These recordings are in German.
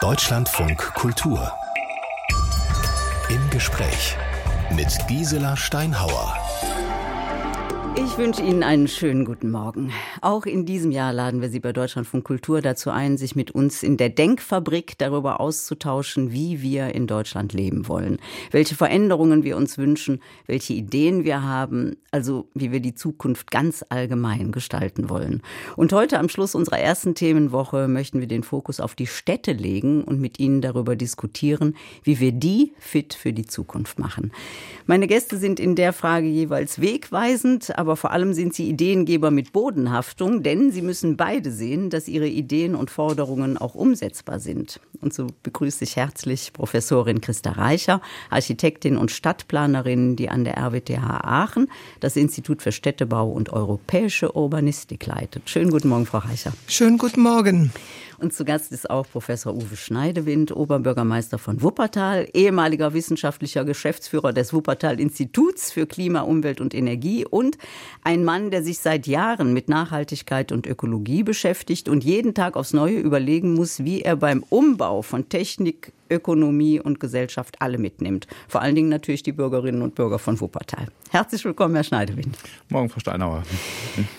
Deutschlandfunk Kultur. Im Gespräch mit Gisela Steinhauer. Ich wünsche Ihnen einen schönen guten Morgen. Auch in diesem Jahr laden wir Sie bei Deutschlandfunk Kultur dazu ein, sich mit uns in der Denkfabrik darüber auszutauschen, wie wir in Deutschland leben wollen, welche Veränderungen wir uns wünschen, welche Ideen wir haben, also wie wir die Zukunft ganz allgemein gestalten wollen. Und heute am Schluss unserer ersten Themenwoche möchten wir den Fokus auf die Städte legen und mit Ihnen darüber diskutieren, wie wir die fit für die Zukunft machen. Meine Gäste sind in der Frage jeweils wegweisend, aber vor allem sind sie Ideengeber mit Bodenhaftung, denn sie müssen beide sehen, dass ihre Ideen und Forderungen auch umsetzbar sind. Und so begrüße ich herzlich Professorin Christa Reicher, Architektin und Stadtplanerin, die an der RWTH Aachen das Institut für Städtebau und europäische Urbanistik leitet. Schönen guten Morgen, Frau Reicher. Schönen guten Morgen. Und zu Gast ist auch Professor Uwe Schneidewind, Oberbürgermeister von Wuppertal, ehemaliger wissenschaftlicher Geschäftsführer des Wuppertal-Instituts für Klima, Umwelt und Energie und ein Mann, der sich seit Jahren mit Nachhaltigkeit und Ökologie beschäftigt und jeden Tag aufs Neue überlegen muss, wie er beim Umbau von Technik, Ökonomie und Gesellschaft alle mitnimmt. Vor allen Dingen natürlich die Bürgerinnen und Bürger von Wuppertal. Herzlich willkommen, Herr Schneidewind. Morgen, Frau Steinauer.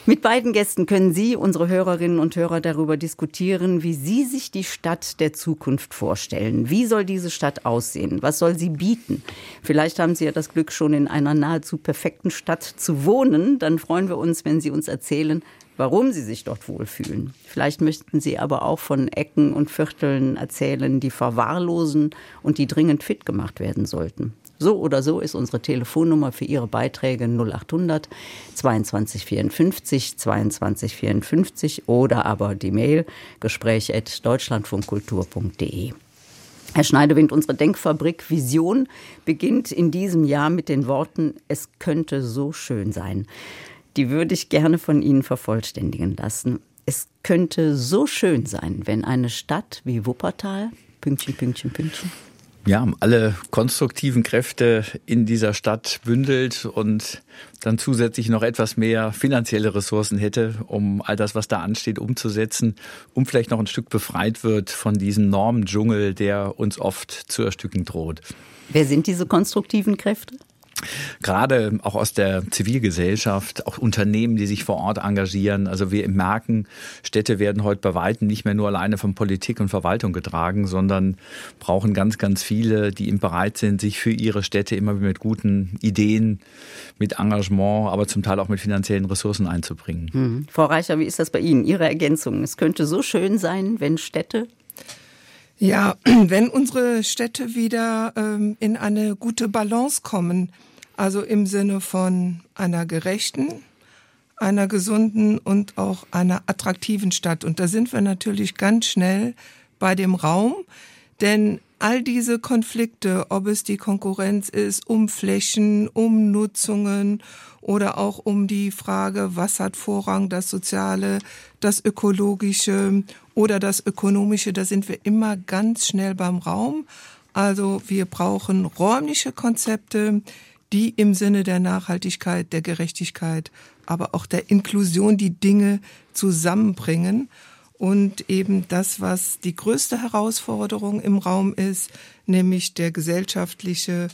Mit beiden Gästen können Sie, unsere Hörerinnen und Hörer, darüber diskutieren, wie Sie sich die Stadt der Zukunft vorstellen. Wie soll diese Stadt aussehen? Was soll sie bieten? Vielleicht haben Sie ja das Glück, schon in einer nahezu perfekten Stadt zu wohnen. Dann freuen wir uns, wenn Sie uns erzählen, warum sie sich dort wohlfühlen. Vielleicht möchten sie aber auch von Ecken und Vierteln erzählen, die verwahrlosen und die dringend fit gemacht werden sollten. So oder so ist unsere Telefonnummer für Ihre Beiträge 0800 22 54 22 54 oder aber die Mail gespräch.deutschlandfunkkultur.de. Herr Schneidewind, unsere Denkfabrik Vision beginnt in diesem Jahr mit den Worten, es könnte so schön sein die würde ich gerne von Ihnen vervollständigen lassen. Es könnte so schön sein, wenn eine Stadt wie Wuppertal, Pünktchen, Pünktchen, Pünktchen, ja, alle konstruktiven Kräfte in dieser Stadt bündelt und dann zusätzlich noch etwas mehr finanzielle Ressourcen hätte, um all das, was da ansteht, umzusetzen, um vielleicht noch ein Stück befreit wird von diesem Normendschungel, der uns oft zu erstücken droht. Wer sind diese konstruktiven Kräfte? Gerade auch aus der Zivilgesellschaft, auch Unternehmen, die sich vor Ort engagieren. Also wir merken, Städte werden heute bei Weitem nicht mehr nur alleine von Politik und Verwaltung getragen, sondern brauchen ganz, ganz viele, die eben bereit sind, sich für ihre Städte immer mit guten Ideen, mit Engagement, aber zum Teil auch mit finanziellen Ressourcen einzubringen. Hm. Frau Reicher, wie ist das bei Ihnen? Ihre Ergänzung? Es könnte so schön sein, wenn Städte ja, wenn unsere Städte wieder ähm, in eine gute Balance kommen, also im Sinne von einer gerechten, einer gesunden und auch einer attraktiven Stadt. Und da sind wir natürlich ganz schnell bei dem Raum, denn all diese Konflikte, ob es die Konkurrenz ist um Flächen, um Nutzungen oder auch um die Frage, was hat Vorrang, das Soziale, das Ökologische oder das Ökonomische, da sind wir immer ganz schnell beim Raum. Also wir brauchen räumliche Konzepte, die im Sinne der Nachhaltigkeit, der Gerechtigkeit, aber auch der Inklusion die Dinge zusammenbringen. Und eben das, was die größte Herausforderung im Raum ist, nämlich der gesellschaftliche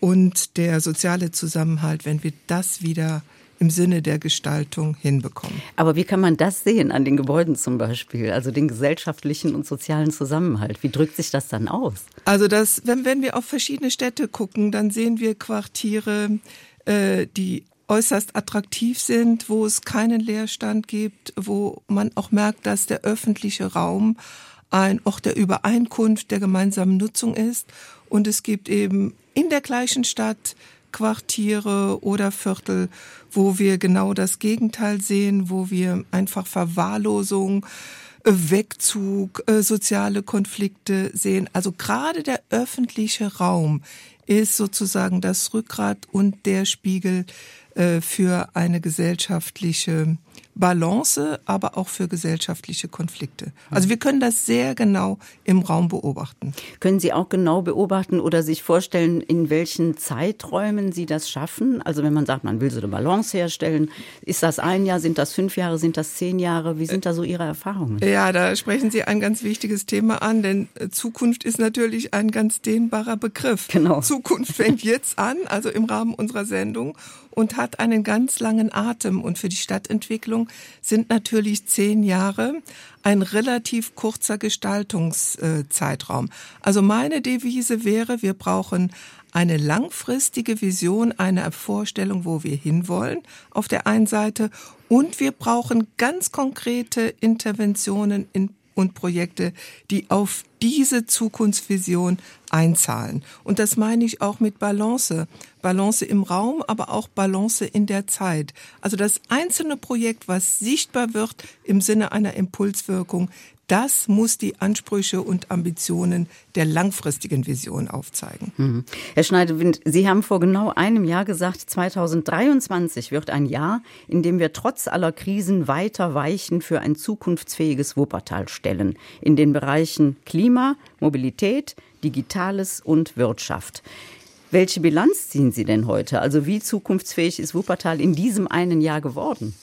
und der soziale Zusammenhalt, wenn wir das wieder im Sinne der Gestaltung hinbekommen. Aber wie kann man das sehen an den Gebäuden zum Beispiel, also den gesellschaftlichen und sozialen Zusammenhalt? Wie drückt sich das dann aus? Also das, wenn, wenn wir auf verschiedene Städte gucken, dann sehen wir Quartiere, äh, die äußerst attraktiv sind, wo es keinen Leerstand gibt, wo man auch merkt, dass der öffentliche Raum ein Ort der Übereinkunft, der gemeinsamen Nutzung ist. Und es gibt eben in der gleichen Stadt Quartiere oder Viertel, wo wir genau das Gegenteil sehen, wo wir einfach Verwahrlosung, äh, Wegzug, äh, soziale Konflikte sehen. Also gerade der öffentliche Raum ist sozusagen das Rückgrat und der Spiegel für eine gesellschaftliche Balance, aber auch für gesellschaftliche Konflikte. Also wir können das sehr genau im Raum beobachten. Können Sie auch genau beobachten oder sich vorstellen, in welchen Zeiträumen Sie das schaffen? Also wenn man sagt, man will so eine Balance herstellen, ist das ein Jahr, sind das fünf Jahre, sind das zehn Jahre? Wie sind da so Ihre Erfahrungen? Ja, da sprechen Sie ein ganz wichtiges Thema an, denn Zukunft ist natürlich ein ganz dehnbarer Begriff. Genau. Zukunft fängt jetzt an, also im Rahmen unserer Sendung und hat einen ganz langen Atem. Und für die Stadtentwicklung sind natürlich zehn Jahre ein relativ kurzer Gestaltungszeitraum. Also meine Devise wäre, wir brauchen eine langfristige Vision, eine Vorstellung, wo wir hinwollen auf der einen Seite und wir brauchen ganz konkrete Interventionen in und Projekte, die auf diese Zukunftsvision einzahlen. Und das meine ich auch mit Balance. Balance im Raum, aber auch Balance in der Zeit. Also das einzelne Projekt, was sichtbar wird im Sinne einer Impulswirkung, das muss die Ansprüche und Ambitionen der langfristigen Vision aufzeigen. Mhm. Herr Schneidewind, Sie haben vor genau einem Jahr gesagt, 2023 wird ein Jahr, in dem wir trotz aller Krisen weiter Weichen für ein zukunftsfähiges Wuppertal stellen. In den Bereichen Klima, Mobilität, Digitales und Wirtschaft. Welche Bilanz ziehen Sie denn heute? Also wie zukunftsfähig ist Wuppertal in diesem einen Jahr geworden?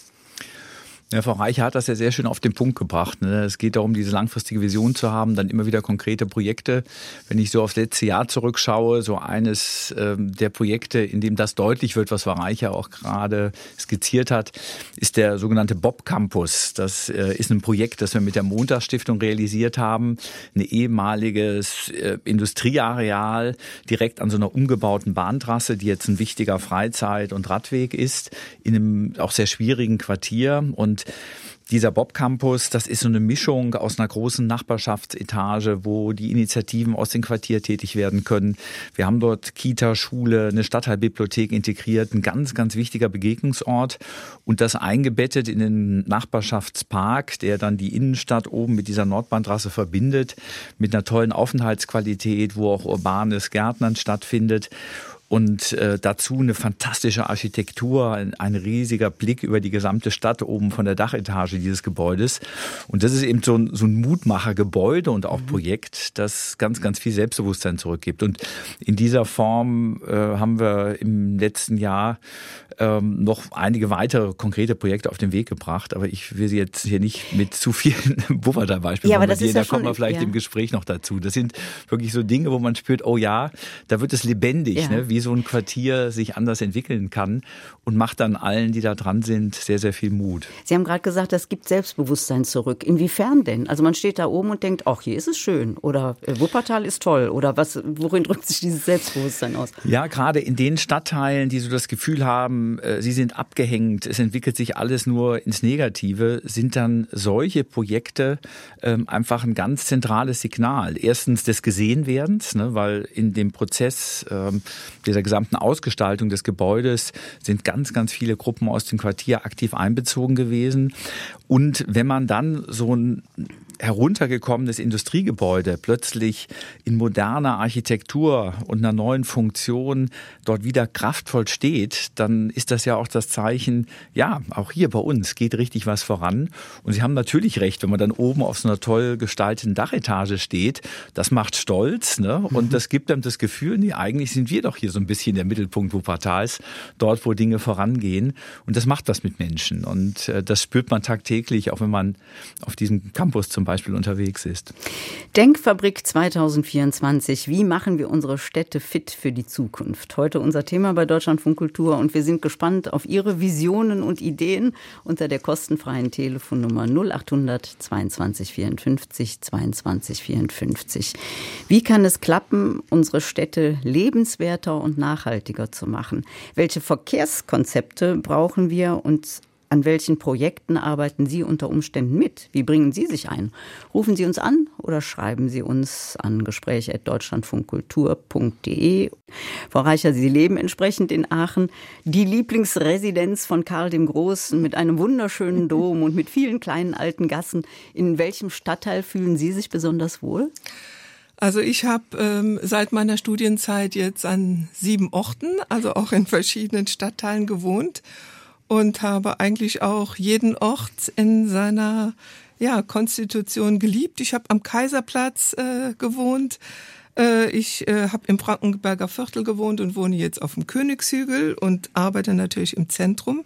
Ja, Frau Reicher hat das ja sehr schön auf den Punkt gebracht. Ne? Es geht darum, diese langfristige Vision zu haben, dann immer wieder konkrete Projekte. Wenn ich so aufs letzte Jahr zurückschaue, so eines ähm, der Projekte, in dem das deutlich wird, was Frau Reicher auch gerade skizziert hat, ist der sogenannte Bob Campus. Das äh, ist ein Projekt, das wir mit der Montagsstiftung realisiert haben. Ein ehemaliges äh, Industrieareal direkt an so einer umgebauten Bahntrasse, die jetzt ein wichtiger Freizeit- und Radweg ist, in einem auch sehr schwierigen Quartier. Und dieser Bob Campus, das ist so eine Mischung aus einer großen Nachbarschaftsetage, wo die Initiativen aus dem Quartier tätig werden können. Wir haben dort Kita, Schule, eine Stadtteilbibliothek integriert, ein ganz, ganz wichtiger Begegnungsort und das eingebettet in den Nachbarschaftspark, der dann die Innenstadt oben mit dieser Nordbahntrasse verbindet, mit einer tollen Aufenthaltsqualität, wo auch urbanes Gärtnern stattfindet und äh, dazu eine fantastische Architektur, ein, ein, riesiger Blick über die gesamte Stadt oben von der Dachetage dieses Gebäudes. Und das ist eben so ein, so ein Mutmachergebäude und auch mhm. Projekt, das ganz, ganz viel Selbstbewusstsein zurückgibt. Und in dieser Form äh, haben wir im letzten Jahr ähm, noch einige weitere konkrete Projekte auf den Weg gebracht. Aber ich will Sie jetzt hier nicht mit zu vielen Wuppertal-Beispielen ja, bombardieren. Da ja kommen wir vielleicht ja. im Gespräch noch dazu. Das sind wirklich so Dinge, wo man spürt, oh ja, da wird es lebendig, ja. ne? wie so ein Quartier sich anders entwickeln kann und macht dann allen, die da dran sind, sehr, sehr viel Mut. Sie haben gerade gesagt, das gibt Selbstbewusstsein zurück. Inwiefern denn? Also man steht da oben und denkt, ach, hier ist es schön oder äh, Wuppertal ist toll oder was, worin drückt sich dieses Selbstbewusstsein aus? Ja, gerade in den Stadtteilen, die so das Gefühl haben, äh, sie sind abgehängt, es entwickelt sich alles nur ins Negative, sind dann solche Projekte ähm, einfach ein ganz zentrales Signal. Erstens des Gesehenwerdens, ne, weil in dem Prozess ähm, dieser gesamten Ausgestaltung des Gebäudes sind ganz, ganz viele Gruppen aus dem Quartier aktiv einbezogen gewesen. Und wenn man dann so ein heruntergekommenes Industriegebäude plötzlich in moderner Architektur und einer neuen Funktion dort wieder kraftvoll steht, dann ist das ja auch das Zeichen, ja, auch hier bei uns geht richtig was voran. Und Sie haben natürlich recht, wenn man dann oben auf so einer toll gestalteten Dachetage steht, das macht stolz ne? und mhm. das gibt einem das Gefühl, nee, eigentlich sind wir doch hier so ein bisschen der Mittelpunkt Wuppertals, dort, wo Dinge vorangehen. Und das macht was mit Menschen. Und äh, das spürt man tagtäglich, auch wenn man auf diesem Campus zum Beispiel Beispiel unterwegs ist. Denkfabrik 2024. Wie machen wir unsere Städte fit für die Zukunft? Heute unser Thema bei Deutschlandfunk Kultur und wir sind gespannt auf Ihre Visionen und Ideen unter der kostenfreien Telefonnummer 0800 22 54 22 54. Wie kann es klappen, unsere Städte lebenswerter und nachhaltiger zu machen? Welche Verkehrskonzepte brauchen wir und an welchen Projekten arbeiten Sie unter Umständen mit? Wie bringen Sie sich ein? Rufen Sie uns an oder schreiben Sie uns an gespräch.deutschlandfunkkultur.de. Frau Reicher, Sie leben entsprechend in Aachen. Die Lieblingsresidenz von Karl dem Großen mit einem wunderschönen Dom und mit vielen kleinen alten Gassen. In welchem Stadtteil fühlen Sie sich besonders wohl? Also ich habe ähm, seit meiner Studienzeit jetzt an sieben Orten, also auch in verschiedenen Stadtteilen gewohnt und habe eigentlich auch jeden Ort in seiner ja, Konstitution geliebt. Ich habe am Kaiserplatz äh, gewohnt. Äh, ich äh, habe im Frankenberger Viertel gewohnt und wohne jetzt auf dem Königshügel und arbeite natürlich im Zentrum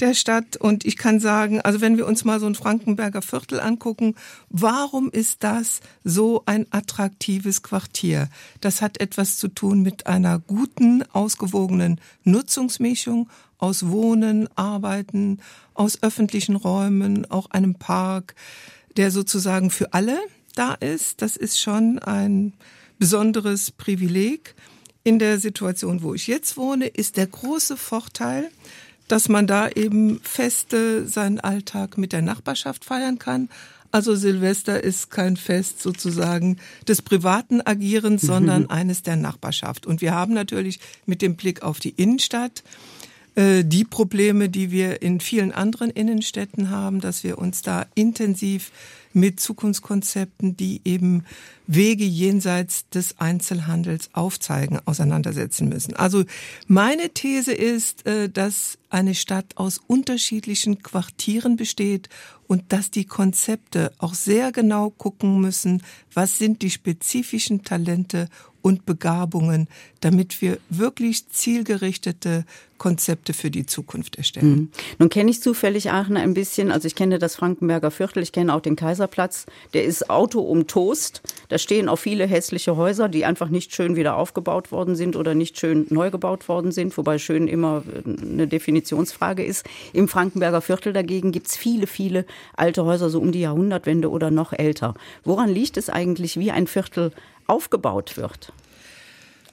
der Stadt. Und ich kann sagen, also wenn wir uns mal so ein Frankenberger Viertel angucken, warum ist das so ein attraktives Quartier? Das hat etwas zu tun mit einer guten, ausgewogenen Nutzungsmischung aus Wohnen, Arbeiten, aus öffentlichen Räumen, auch einem Park, der sozusagen für alle da ist. Das ist schon ein besonderes Privileg. In der Situation, wo ich jetzt wohne, ist der große Vorteil, dass man da eben feste seinen Alltag mit der Nachbarschaft feiern kann. Also Silvester ist kein Fest sozusagen des privaten Agierens, sondern eines der Nachbarschaft. Und wir haben natürlich mit dem Blick auf die Innenstadt die Probleme, die wir in vielen anderen Innenstädten haben, dass wir uns da intensiv mit Zukunftskonzepten, die eben Wege jenseits des Einzelhandels aufzeigen, auseinandersetzen müssen. Also meine These ist, äh, dass eine Stadt aus unterschiedlichen Quartieren besteht und dass die Konzepte auch sehr genau gucken müssen, was sind die spezifischen Talente und Begabungen, damit wir wirklich zielgerichtete Konzepte für die Zukunft erstellen. Mhm. Nun kenne ich zufällig Aachen ein bisschen, also ich kenne das Frankenberger Viertel, ich kenne auch den Kaiserplatz, der ist Auto um Toast. Da stehen auch viele hässliche Häuser, die einfach nicht schön wieder aufgebaut worden sind oder nicht schön neu gebaut worden sind, wobei schön immer eine Definitionsfrage ist. Im Frankenberger Viertel dagegen gibt es viele, viele alte Häuser, so um die Jahrhundertwende oder noch älter. Woran liegt es eigentlich, wie ein Viertel aufgebaut wird.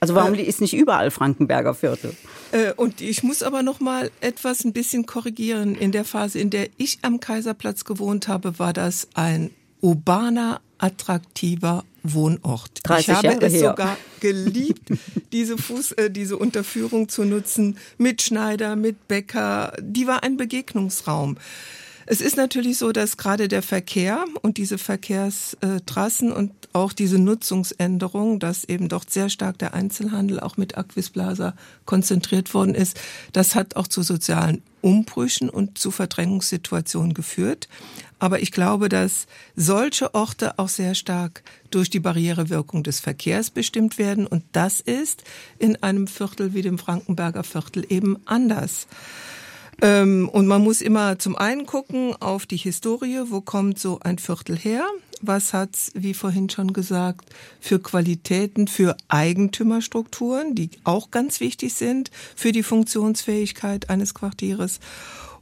Also warum äh, ist nicht überall Frankenberger Viertel? Äh, und ich muss aber noch mal etwas ein bisschen korrigieren. In der Phase, in der ich am Kaiserplatz gewohnt habe, war das ein urbaner, attraktiver Wohnort. ich habe Jahre es her. sogar geliebt, diese Fuß, äh, diese Unterführung zu nutzen mit Schneider, mit Bäcker. Die war ein Begegnungsraum. Es ist natürlich so, dass gerade der Verkehr und diese Verkehrstrassen und auch diese Nutzungsänderung, dass eben doch sehr stark der Einzelhandel auch mit Aquisblaser konzentriert worden ist, das hat auch zu sozialen Umbrüchen und zu Verdrängungssituationen geführt. Aber ich glaube, dass solche Orte auch sehr stark durch die Barrierewirkung des Verkehrs bestimmt werden. Und das ist in einem Viertel wie dem Frankenberger Viertel eben anders. Ähm, und man muss immer zum einen gucken auf die Historie, wo kommt so ein Viertel her? Was hat's, wie vorhin schon gesagt, für Qualitäten, für Eigentümerstrukturen, die auch ganz wichtig sind für die Funktionsfähigkeit eines Quartieres?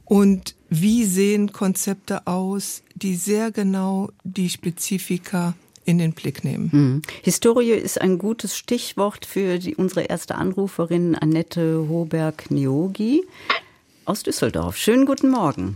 Und wie sehen Konzepte aus, die sehr genau die Spezifika in den Blick nehmen. Hm. Historie ist ein gutes Stichwort für die, unsere erste Anruferin Annette Hoberg-Niogi aus Düsseldorf. Schönen guten Morgen.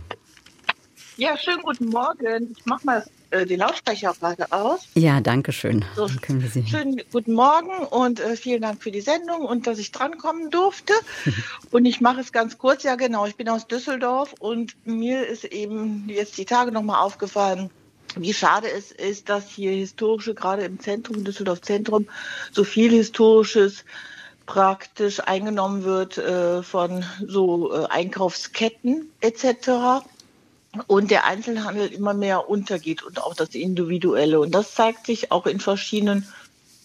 Ja, schönen guten Morgen. Ich mache mal äh, die Lautsprecherfrage aus. Ja, danke schön. So, können wir Sie. Schönen guten Morgen und äh, vielen Dank für die Sendung und dass ich drankommen durfte. und ich mache es ganz kurz. Ja, genau. Ich bin aus Düsseldorf und mir ist eben jetzt die Tage nochmal aufgefallen, wie schade es ist, dass hier historische, gerade im Zentrum, Düsseldorf Zentrum, so viel historisches praktisch eingenommen wird äh, von so äh, Einkaufsketten etc. Und der Einzelhandel immer mehr untergeht und auch das Individuelle. Und das zeigt sich auch in verschiedenen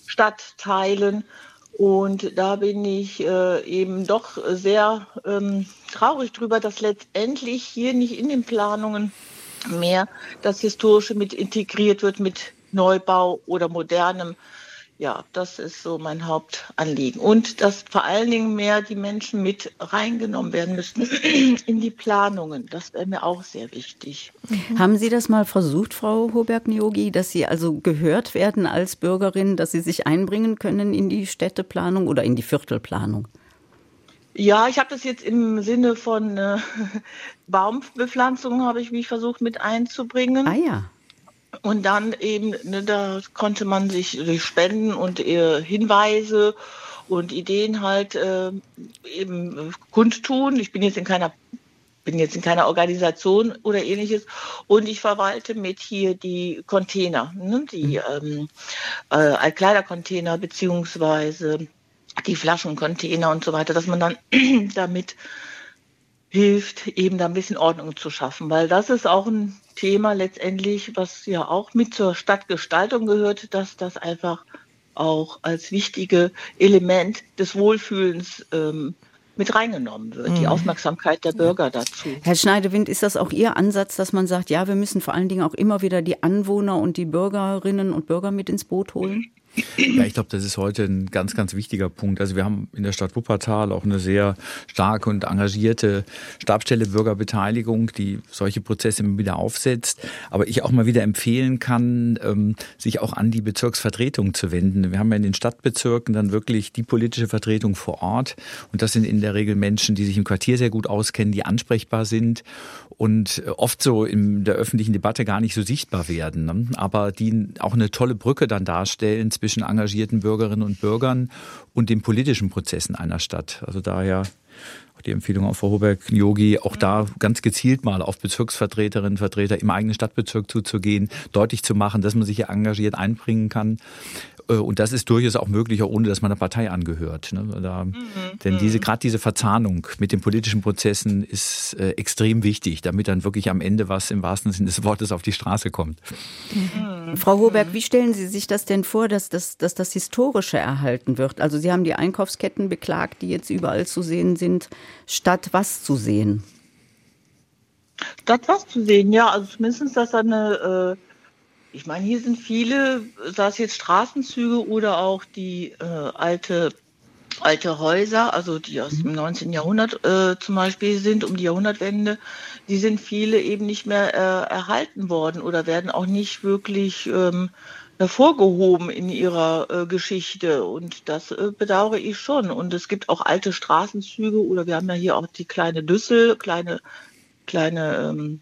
Stadtteilen. Und da bin ich äh, eben doch sehr ähm, traurig drüber, dass letztendlich hier nicht in den Planungen mehr das Historische mit integriert wird mit Neubau oder modernem ja, das ist so mein Hauptanliegen. Und dass vor allen Dingen mehr die Menschen mit reingenommen werden müssen in die Planungen. Das wäre mir auch sehr wichtig. Mhm. Haben Sie das mal versucht, Frau Hoberg-Niogi, dass Sie also gehört werden als Bürgerin, dass Sie sich einbringen können in die Städteplanung oder in die Viertelplanung? Ja, ich habe das jetzt im Sinne von äh, Baumbepflanzung, habe ich mich versucht mit einzubringen. Ah ja. Und dann eben, ne, da konnte man sich durch Spenden und äh, Hinweise und Ideen halt äh, eben kundtun. Ich bin jetzt in keiner bin jetzt in keiner Organisation oder ähnliches und ich verwalte mit hier die Container, ne, die mhm. ähm, äh, Kleidercontainer beziehungsweise die Flaschencontainer und so weiter, dass man dann damit hilft, eben da ein bisschen Ordnung zu schaffen, weil das ist auch ein Thema letztendlich, was ja auch mit zur Stadtgestaltung gehört, dass das einfach auch als wichtige Element des Wohlfühlens ähm, mit reingenommen wird, mhm. die Aufmerksamkeit der Bürger dazu. Herr Schneidewind, ist das auch Ihr Ansatz, dass man sagt, ja, wir müssen vor allen Dingen auch immer wieder die Anwohner und die Bürgerinnen und Bürger mit ins Boot holen? Ja, ich glaube, das ist heute ein ganz, ganz wichtiger Punkt. Also wir haben in der Stadt Wuppertal auch eine sehr starke und engagierte Stabstelle Bürgerbeteiligung, die solche Prozesse immer wieder aufsetzt. Aber ich auch mal wieder empfehlen kann, ähm, sich auch an die Bezirksvertretung zu wenden. Wir haben ja in den Stadtbezirken dann wirklich die politische Vertretung vor Ort. Und das sind in der Regel Menschen, die sich im Quartier sehr gut auskennen, die ansprechbar sind und oft so in der öffentlichen Debatte gar nicht so sichtbar werden, ne? aber die auch eine tolle Brücke dann darstellen zwischen engagierten Bürgerinnen und Bürgern und den politischen Prozessen einer Stadt. Also daher die Empfehlung auf Frau Hoberg-Yogi, auch da ganz gezielt mal auf Bezirksvertreterinnen und Vertreter im eigenen Stadtbezirk zuzugehen, deutlich zu machen, dass man sich hier engagiert einbringen kann. Äh, und das ist durchaus auch möglich, auch ohne dass man einer Partei angehört. Ne? Da, mhm. Denn diese, mhm. gerade diese Verzahnung mit den politischen Prozessen ist äh, extrem wichtig, damit dann wirklich am Ende was im wahrsten Sinne des Wortes auf die Straße kommt. Mhm. Frau Hoberg, wie stellen Sie sich das denn vor, dass das, dass das Historische erhalten wird? Also Sie haben die Einkaufsketten beklagt, die jetzt überall zu sehen sind, statt was zu sehen? Statt was zu sehen, ja, also zumindest, dass eine äh ich meine, hier sind viele, sei es jetzt Straßenzüge oder auch die äh, alte, alte Häuser, also die aus dem 19. Mhm. Jahrhundert äh, zum Beispiel sind, um die Jahrhundertwende, die sind viele eben nicht mehr äh, erhalten worden oder werden auch nicht wirklich ähm, hervorgehoben in ihrer äh, Geschichte. Und das äh, bedauere ich schon. Und es gibt auch alte Straßenzüge oder wir haben ja hier auch die kleine Düssel, kleine, kleine ähm,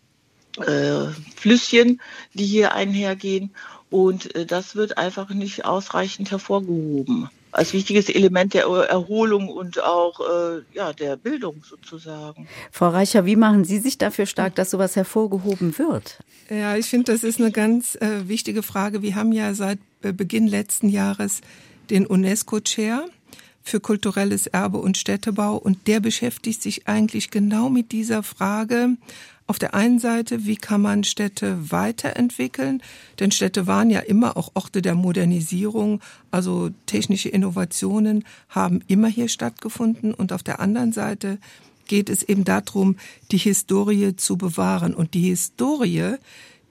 äh, Flüsschen, die hier einhergehen. Und äh, das wird einfach nicht ausreichend hervorgehoben. Als wichtiges Element der Erholung und auch äh, ja, der Bildung sozusagen. Frau Reicher, wie machen Sie sich dafür stark, dass sowas hervorgehoben wird? Ja, ich finde, das ist eine ganz äh, wichtige Frage. Wir haben ja seit äh, Beginn letzten Jahres den UNESCO-Chair für kulturelles Erbe und Städtebau und der beschäftigt sich eigentlich genau mit dieser Frage auf der einen Seite, wie kann man Städte weiterentwickeln? Denn Städte waren ja immer auch Orte der Modernisierung, also technische Innovationen haben immer hier stattgefunden. Und auf der anderen Seite geht es eben darum, die Historie zu bewahren. Und die Historie,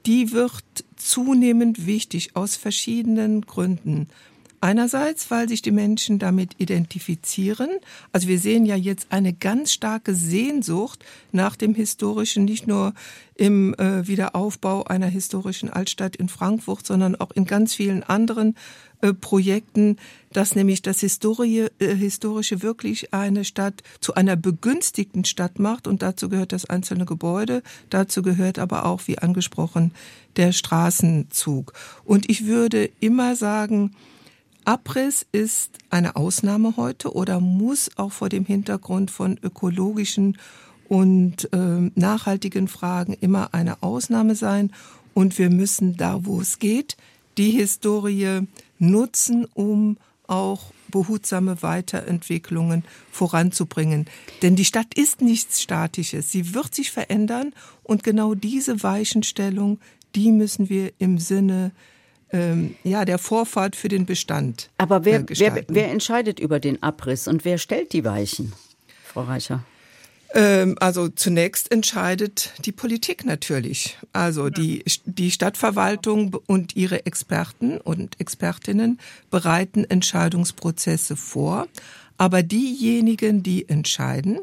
die wird zunehmend wichtig aus verschiedenen Gründen. Einerseits, weil sich die Menschen damit identifizieren. Also wir sehen ja jetzt eine ganz starke Sehnsucht nach dem historischen, nicht nur im äh, Wiederaufbau einer historischen Altstadt in Frankfurt, sondern auch in ganz vielen anderen äh, Projekten, dass nämlich das Historie, äh, Historische wirklich eine Stadt zu einer begünstigten Stadt macht. Und dazu gehört das einzelne Gebäude, dazu gehört aber auch, wie angesprochen, der Straßenzug. Und ich würde immer sagen, Abriss ist eine Ausnahme heute oder muss auch vor dem Hintergrund von ökologischen und äh, nachhaltigen Fragen immer eine Ausnahme sein. Und wir müssen da, wo es geht, die Historie nutzen, um auch behutsame Weiterentwicklungen voranzubringen. Denn die Stadt ist nichts Statisches. Sie wird sich verändern und genau diese Weichenstellung, die müssen wir im Sinne ähm, ja, der Vorfahrt für den Bestand. Aber wer, äh, wer, wer entscheidet über den Abriss und wer stellt die Weichen, Frau Reicher? Ähm, also zunächst entscheidet die Politik natürlich. Also die, die Stadtverwaltung und ihre Experten und Expertinnen bereiten Entscheidungsprozesse vor. Aber diejenigen, die entscheiden,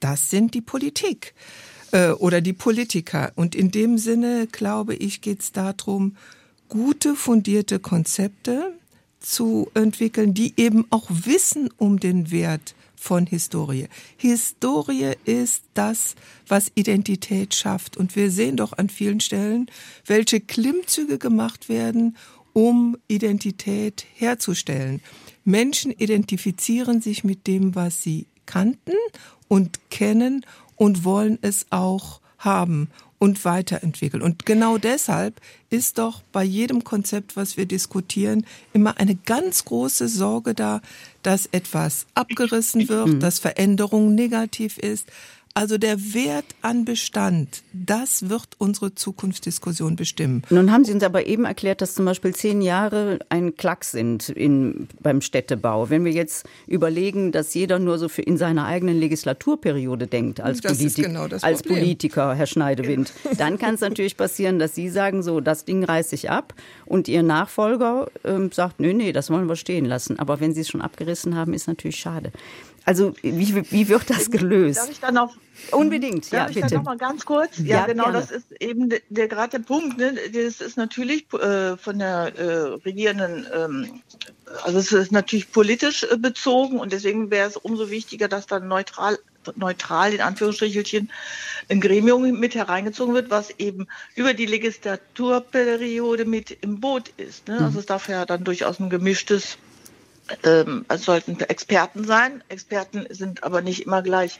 das sind die Politik äh, oder die Politiker. Und in dem Sinne, glaube ich, geht es darum, gute, fundierte Konzepte zu entwickeln, die eben auch wissen um den Wert von Historie. Historie ist das, was Identität schafft. Und wir sehen doch an vielen Stellen, welche Klimmzüge gemacht werden, um Identität herzustellen. Menschen identifizieren sich mit dem, was sie kannten und kennen und wollen es auch haben und weiterentwickeln. Und genau deshalb ist doch bei jedem Konzept, was wir diskutieren, immer eine ganz große Sorge da, dass etwas abgerissen wird, mhm. dass Veränderung negativ ist. Also der Wert an Bestand, das wird unsere Zukunftsdiskussion bestimmen. Nun haben Sie uns aber eben erklärt, dass zum Beispiel zehn Jahre ein Klack sind in, beim Städtebau. Wenn wir jetzt überlegen, dass jeder nur so für in seiner eigenen Legislaturperiode denkt als, Politik, genau als Politiker, Herr Schneidewind, dann kann es natürlich passieren, dass Sie sagen, so, das Ding reiße ich ab und Ihr Nachfolger ähm, sagt, nö, nee, das wollen wir stehen lassen. Aber wenn Sie es schon abgerissen haben, ist natürlich schade. Also wie, wie wird das gelöst? Darf ich dann noch Unbedingt, ja, ich bitte. noch mal ganz kurz? Ja, ja genau, gerne. das ist eben der, der gerade der Punkt. Ne? Das ist natürlich äh, von der äh, regierenden, ähm, also es ist natürlich politisch äh, bezogen und deswegen wäre es umso wichtiger, dass dann neutral neutral in Anführungsstrichelchen ein Gremium mit hereingezogen wird, was eben über die Legislaturperiode mit im Boot ist. Ne? Also mhm. es darf ja dann durchaus ein gemischtes ähm, es sollten Experten sein. Experten sind aber nicht immer gleich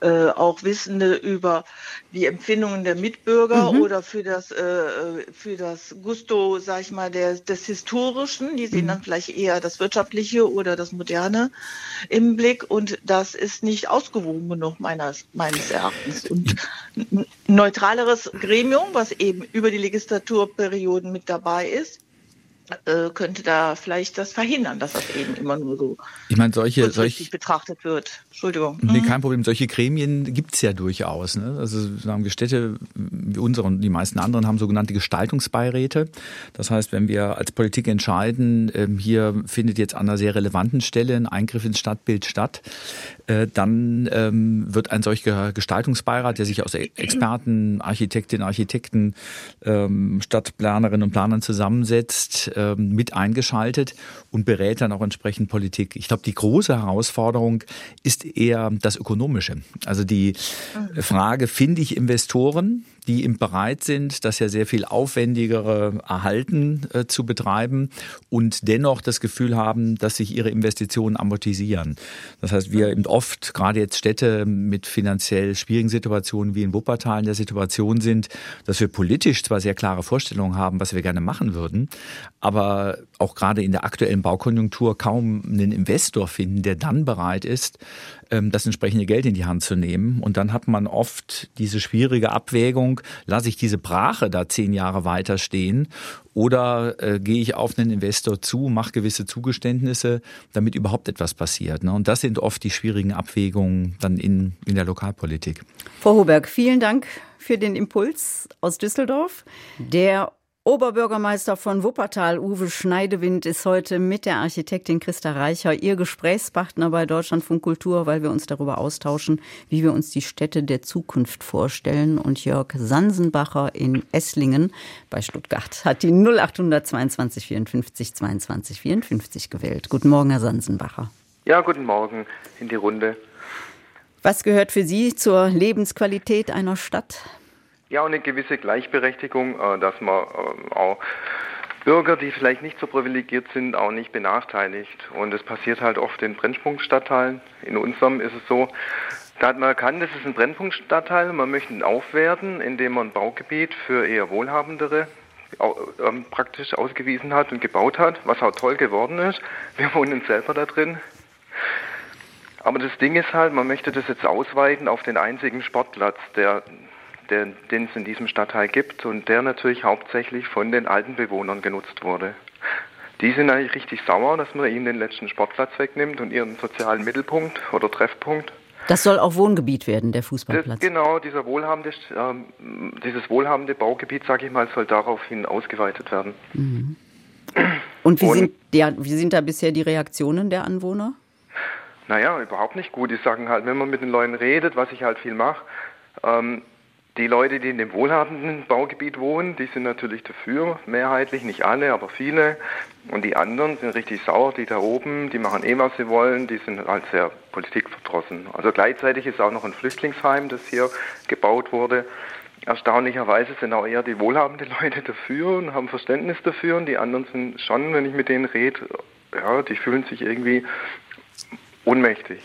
äh, auch Wissende über die Empfindungen der Mitbürger mhm. oder für das äh, für das Gusto, sag ich mal, der, des Historischen. Die sehen mhm. dann vielleicht eher das Wirtschaftliche oder das Moderne im Blick und das ist nicht ausgewogen genug meines meines Erachtens. Und ein neutraleres Gremium, was eben über die Legislaturperioden mit dabei ist, äh, könnte da vielleicht das verhindern, dass das eben immer nur so ich meine, solche, solch, betrachtet wird. Entschuldigung. Nee, mhm. kein Problem. Solche Gremien gibt es ja durchaus. Ne? Also sagen wir Städte, wie unsere und die meisten anderen haben sogenannte Gestaltungsbeiräte. Das heißt, wenn wir als Politik entscheiden, ähm, hier findet jetzt an einer sehr relevanten Stelle ein Eingriff ins Stadtbild statt, dann ähm, wird ein solcher Gestaltungsbeirat, der sich aus Experten, Architektinnen, Architekten, ähm, Stadtplanerinnen und Planern zusammensetzt, ähm, mit eingeschaltet und berät dann auch entsprechend Politik. Ich glaube, die große Herausforderung ist eher das Ökonomische. Also die Frage, finde ich Investoren, die eben bereit sind, das ja sehr viel aufwendigere Erhalten äh, zu betreiben und dennoch das Gefühl haben, dass sich ihre Investitionen amortisieren. Das heißt, wir eben oft, gerade jetzt Städte mit finanziell schwierigen Situationen wie in Wuppertal in der Situation sind, dass wir politisch zwar sehr klare Vorstellungen haben, was wir gerne machen würden, aber auch gerade in der aktuellen Baukonjunktur kaum einen Investor finden, der dann bereit ist, das entsprechende Geld in die Hand zu nehmen. Und dann hat man oft diese schwierige Abwägung, lasse ich diese Brache da zehn Jahre weiter stehen oder äh, gehe ich auf einen Investor zu, mache gewisse Zugeständnisse, damit überhaupt etwas passiert. Ne? Und das sind oft die schwierigen Abwägungen dann in, in der Lokalpolitik. Frau Hoberg, vielen Dank für den Impuls aus Düsseldorf. Der Oberbürgermeister von Wuppertal, Uwe Schneidewind, ist heute mit der Architektin Christa Reicher ihr Gesprächspartner bei Deutschlandfunk Kultur, weil wir uns darüber austauschen, wie wir uns die Städte der Zukunft vorstellen. Und Jörg Sansenbacher in Esslingen bei Stuttgart hat die 0822 54 22 54 gewählt. Guten Morgen, Herr Sansenbacher. Ja, guten Morgen in die Runde. Was gehört für Sie zur Lebensqualität einer Stadt? Ja, und eine gewisse Gleichberechtigung, äh, dass man äh, auch Bürger, die vielleicht nicht so privilegiert sind, auch nicht benachteiligt. Und das passiert halt oft in Brennpunktstadtteilen. In unserem ist es so, da hat man erkannt, das ist ein Brennpunktstadtteil, man möchte ihn aufwerten, indem man ein Baugebiet für eher Wohlhabendere ähm, praktisch ausgewiesen hat und gebaut hat, was auch toll geworden ist. Wir wohnen selber da drin. Aber das Ding ist halt, man möchte das jetzt ausweiten auf den einzigen Sportplatz, der der, den es in diesem Stadtteil gibt und der natürlich hauptsächlich von den alten Bewohnern genutzt wurde. Die sind eigentlich richtig sauer, dass man ihnen den letzten Sportplatz wegnimmt und ihren sozialen Mittelpunkt oder Treffpunkt. Das soll auch Wohngebiet werden, der Fußballplatz. Das, genau, dieser wohlhabende, äh, dieses wohlhabende Baugebiet, sage ich mal, soll daraufhin ausgeweitet werden. Mhm. Und, wie, und sind, ja, wie sind da bisher die Reaktionen der Anwohner? Naja, überhaupt nicht gut. Die sagen halt, wenn man mit den Leuten redet, was ich halt viel mache, ähm, die Leute, die in dem wohlhabenden Baugebiet wohnen, die sind natürlich dafür, mehrheitlich, nicht alle, aber viele. Und die anderen sind richtig sauer, die da oben, die machen eh, was sie wollen, die sind halt sehr politikverdrossen. Also gleichzeitig ist auch noch ein Flüchtlingsheim, das hier gebaut wurde. Erstaunlicherweise sind auch eher die wohlhabenden Leute dafür und haben Verständnis dafür und die anderen sind schon, wenn ich mit denen rede, ja, die fühlen sich irgendwie ohnmächtig.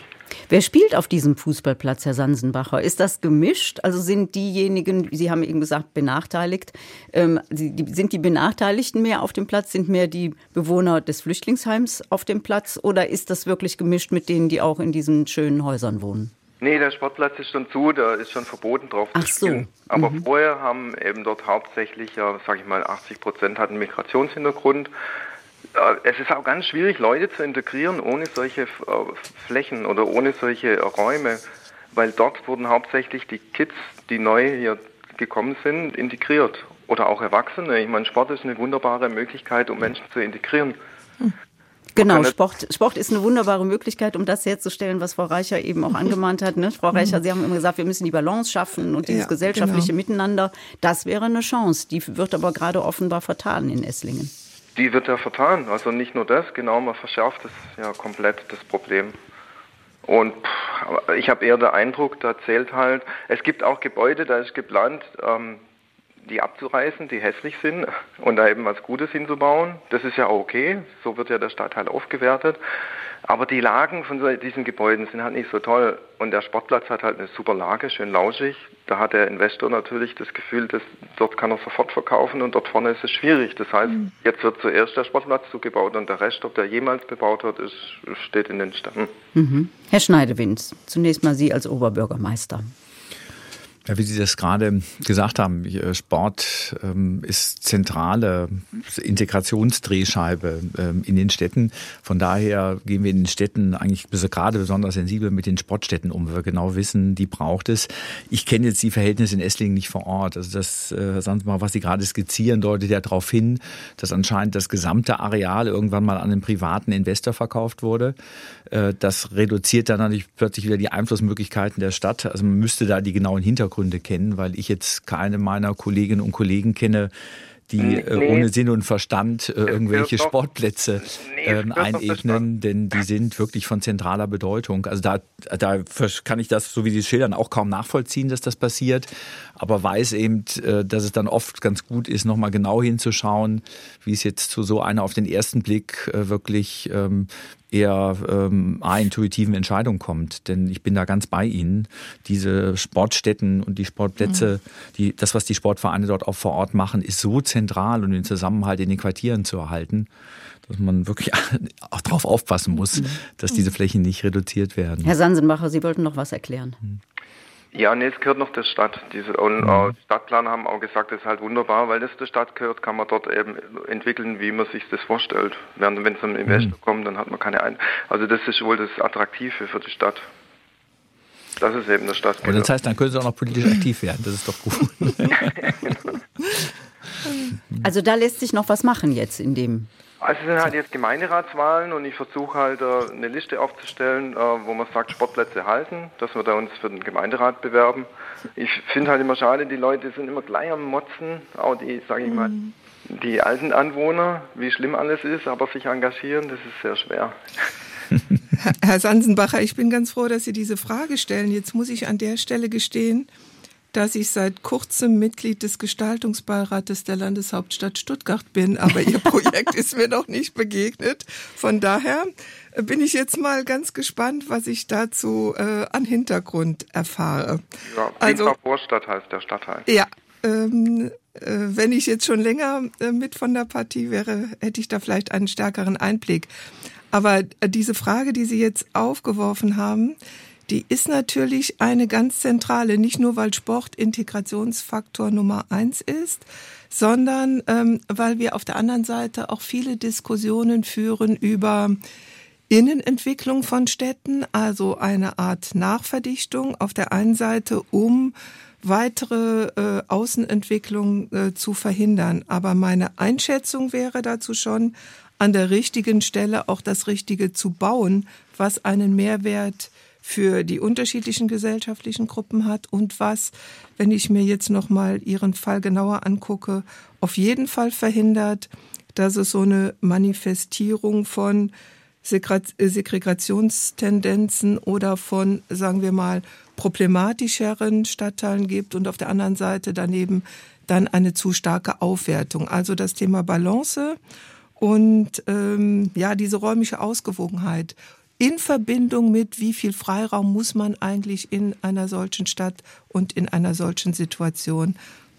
Wer spielt auf diesem Fußballplatz, Herr Sansenbacher? Ist das gemischt? Also sind diejenigen, Sie haben eben gesagt, benachteiligt, ähm, sind die Benachteiligten mehr auf dem Platz, sind mehr die Bewohner des Flüchtlingsheims auf dem Platz oder ist das wirklich gemischt mit denen, die auch in diesen schönen Häusern wohnen? Nee, der Sportplatz ist schon zu, da ist schon verboten drauf Ach zu spielen. so. Aber Mhm. vorher haben eben dort hauptsächlich, ja, sag ich mal, 80 Prozent hatten Migrationshintergrund. Äh, Es ist auch ganz schwierig, Leute zu integrieren ohne solche äh, Flächen oder ohne solche Räume, weil dort wurden hauptsächlich die Kids, die neu hier gekommen sind, integriert. Oder auch Erwachsene. Ich meine, Sport ist eine wunderbare Möglichkeit, um Menschen zu integrieren. Genau, kann das- Sport, Sport ist eine wunderbare Möglichkeit, um das herzustellen, was Frau Reicher eben auch angemahnt hat. Ne? Frau Reicher, Sie haben immer gesagt, wir müssen die Balance schaffen und dieses Ja, gesellschaftliche genau. Miteinander. Das wäre eine Chance. Die wird aber gerade offenbar vertan in Esslingen. Die wird ja vertan. Also nicht nur das, genau, man verschärft es ja komplett, das Problem. Und pff, ich habe eher den Eindruck, da zählt halt, es gibt auch Gebäude, da ist geplant, ähm, die abzureißen, die hässlich sind und da eben was Gutes hinzubauen. Das ist ja okay, so wird ja der Stadtteil aufgewertet. Aber die Lagen von diesen Gebäuden sind halt nicht so toll. Und der Sportplatz hat halt eine super Lage, schön lauschig. Da hat der Investor natürlich das Gefühl, dass dort kann er sofort verkaufen und dort vorne ist es schwierig. Das heißt, jetzt wird zuerst der Sportplatz zugebaut und der Rest, ob der jemals bebaut wird, ist, steht in den Sternen. Mhm. Herr Schneidewinz, zunächst mal Sie als Oberbürgermeister. Ja, wie Sie das gerade gesagt haben, äh, Sport ähm, ist zentrale Integrationsdrehscheibe ähm, in den Städten. Von daher gehen wir in den Städten eigentlich gerade besonders sensibel mit den Sportstätten um, weil wir genau wissen, die braucht es. Ich kenne jetzt die Verhältnisse in Esslingen nicht vor Ort. Also das, äh, sagen Sie mal, was Sie gerade skizzieren, deutet ja darauf hin, dass anscheinend das gesamte Areal irgendwann mal an einen privaten Investor verkauft wurde. Äh, das reduziert dann natürlich plötzlich wieder die Einflussmöglichkeiten der Stadt. Also man müsste da die genauen Hintergründe kennen, weil ich jetzt keine meiner Kolleginnen und Kollegen kenne, die äh, Nee. ohne Sinn und Verstand äh, irgendwelche Sportplätze ähm, einebnen, denn die sind wirklich von zentraler Bedeutung. Also da, da kann ich das, so wie Sie es schildern, auch kaum nachvollziehen, dass das passiert, aber weiß eben, äh, dass es dann oft ganz gut ist, nochmal genau hinzuschauen, wie es jetzt zu so einer auf den ersten Blick äh, wirklich ähm, eher ähm, intuitiven Entscheidung kommt. Denn ich bin da ganz bei Ihnen. Diese Sportstätten und die Sportplätze, die, das, was die Sportvereine dort auch vor Ort machen, ist so zentral und den Zusammenhalt in den Quartieren zu erhalten, dass man wirklich auch darauf aufpassen muss, dass diese Flächen nicht reduziert werden. Herr Sansenbacher, Sie wollten noch was erklären. Ja, nee, es gehört noch der Stadt. Diese, und äh, Stadtplaner haben auch gesagt, das ist halt wunderbar, weil das der Stadt gehört, kann man dort eben entwickeln, wie man sich das vorstellt. Während wenn es ein Investor kommt, dann hat man keine Ein... Also das ist wohl das Attraktive für die Stadt. Das ist eben der Stadt. Und das heißt, dann können Sie auch noch politisch aktiv werden. Das ist doch gut. Also da lässt sich noch was machen jetzt in dem. Also es sind halt jetzt Gemeinderatswahlen und ich versuche halt äh, eine Liste aufzustellen, äh, wo man sagt, Sportplätze halten, dass wir da uns für den Gemeinderat bewerben. Ich finde halt immer schade, die Leute sind immer gleich am Motzen, auch die, sage ich mal, die alten Anwohner, wie schlimm alles ist, aber sich engagieren, das ist sehr schwer. Herr Sansenbacher, ich bin ganz froh, dass Sie diese Frage stellen. Jetzt muss ich an der Stelle gestehen, dass ich seit kurzem Mitglied des Gestaltungsbeirates der Landeshauptstadt Stuttgart bin, aber Ihr Projekt ist mir noch nicht begegnet. Von daher bin ich jetzt mal ganz gespannt, was ich dazu äh, an Hintergrund erfahre. Ja, Also- Vorstadt heißt der Stadtteil. Ja, ähm, äh, wenn ich jetzt schon länger äh, mit von der Partie wäre, hätte ich da vielleicht einen stärkeren Einblick. Aber äh, diese Frage, die Sie jetzt aufgeworfen haben, die ist natürlich eine ganz zentrale, nicht nur weil Sport Integrationsfaktor Nummer eins ist, sondern ähm, weil wir auf der anderen Seite auch viele Diskussionen führen über Innenentwicklung von Städten, also eine Art Nachverdichtung auf der einen Seite, um weitere äh, Außenentwicklung äh, zu verhindern. Aber meine Einschätzung wäre dazu schon, an der richtigen Stelle auch das Richtige zu bauen, was einen Mehrwert für die unterschiedlichen gesellschaftlichen Gruppen hat und was, wenn ich mir jetzt noch mal Ihren Fall genauer angucke, auf jeden Fall verhindert, dass es so eine Manifestierung von äh, Segregationstendenzen oder von, sagen wir mal, problematischeren Stadtteilen gibt und auf der anderen Seite daneben dann eine zu starke Aufwertung. Also das Thema Balance und ähm, ja diese räumliche Ausgewogenheit in Verbindung mit, wie viel Freiraum muss man eigentlich in einer solchen Stadt und in einer solchen Situation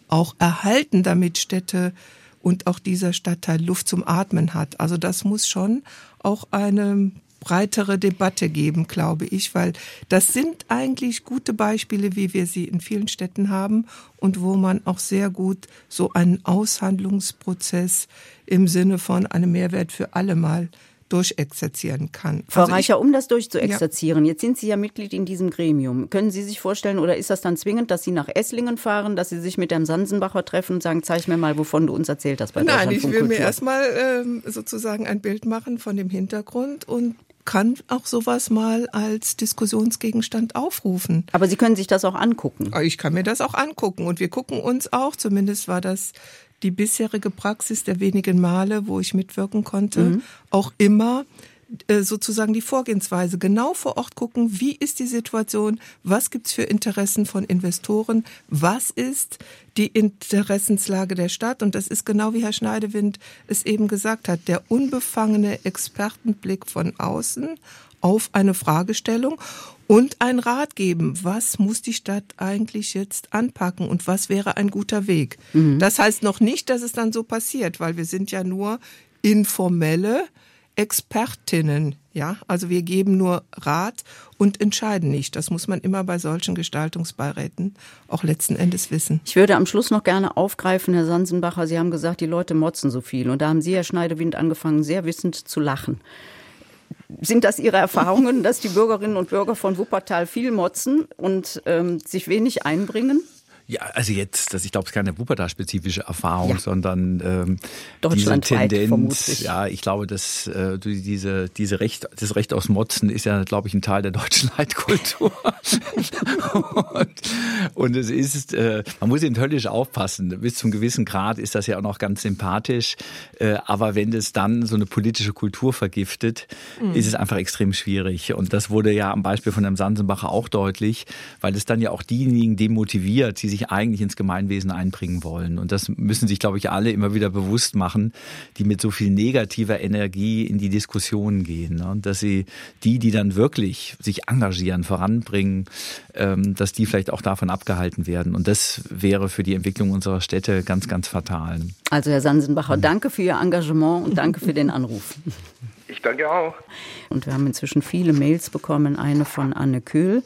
auch erhalten, damit Städte und auch dieser Stadtteil Luft zum Atmen hat. Also das muss schon auch eine breitere Debatte geben, glaube ich, weil das sind eigentlich gute Beispiele, wie wir sie in vielen Städten haben und wo man auch sehr gut so einen Aushandlungsprozess im Sinne von einem Mehrwert für alle mal durchexerzieren kann. Frau also Reicher, um das durchzuexerzieren, ja. jetzt sind Sie ja Mitglied in diesem Gremium. Können Sie sich vorstellen, oder ist das dann zwingend, dass Sie nach Esslingen fahren, dass Sie sich mit Herrn Sansenbacher treffen und sagen, zeig mir mal, wovon du uns erzählt hast bei Nein, ich will mir erstmal ähm, sozusagen ein Bild machen von dem Hintergrund und kann auch sowas mal als Diskussionsgegenstand aufrufen. Aber Sie können sich das auch angucken. Ich kann mir das auch angucken und wir gucken uns auch, zumindest war das die bisherige Praxis der wenigen Male, wo ich mitwirken konnte, mhm. auch immer äh, sozusagen die Vorgehensweise genau vor Ort gucken, wie ist die Situation, was gibt's für Interessen von Investoren, was ist die Interessenslage der Stadt und das ist genau wie Herr Schneidewind es eben gesagt hat, der unbefangene Expertenblick von außen auf eine Fragestellung und ein Rat geben, was muss die Stadt eigentlich jetzt anpacken und was wäre ein guter Weg. Mhm. Das heißt noch nicht, dass es dann so passiert, weil wir sind ja nur informelle Expertinnen, ja, also wir geben nur Rat und entscheiden nicht. Das muss man immer bei solchen Gestaltungsbeiräten auch letzten Endes wissen. Ich würde am Schluss noch gerne aufgreifen, Herr Sansenbacher, Sie haben gesagt, die Leute motzen so viel und da haben Sie, Herr Schneidewind, angefangen, sehr wissend zu lachen. Sind das Ihre Erfahrungen, dass die Bürgerinnen und Bürger von Wuppertal viel motzen und ähm, sich wenig einbringen? Ja, also jetzt, das, ich glaube, es ist keine Wuppertal-spezifische Erfahrung, ja. sondern ähm, diese Tendenz. Vermutlich. Ja, ich glaube, dass äh, diese, diese Recht, das Recht aus Motzen ist ja, glaube ich, ein Teil der deutschen Leitkultur. und, und es ist, äh, man muss eben höllisch aufpassen. Bis zu einem gewissen Grad ist das ja auch noch ganz sympathisch. Äh, aber wenn es dann so eine politische Kultur vergiftet, mhm. ist es einfach extrem schwierig. Und das wurde ja am Beispiel von Herrn Sansenbacher auch deutlich, weil es dann ja auch diejenigen demotiviert, die sich eigentlich ins Gemeinwesen einbringen wollen. Und das müssen sich, glaube ich, alle immer wieder bewusst machen, die mit so viel negativer Energie in die Diskussion gehen. Ne? Dass sie die, die dann wirklich sich engagieren, voranbringen, ähm, dass die vielleicht auch davon abgehalten werden. Und das wäre für die Entwicklung unserer Städte ganz, ganz fatal. Also Herr Sansenbacher, danke für Ihr Engagement und danke für den Anruf. Ich danke auch. Und wir haben inzwischen viele Mails bekommen. Eine von Anne Köhl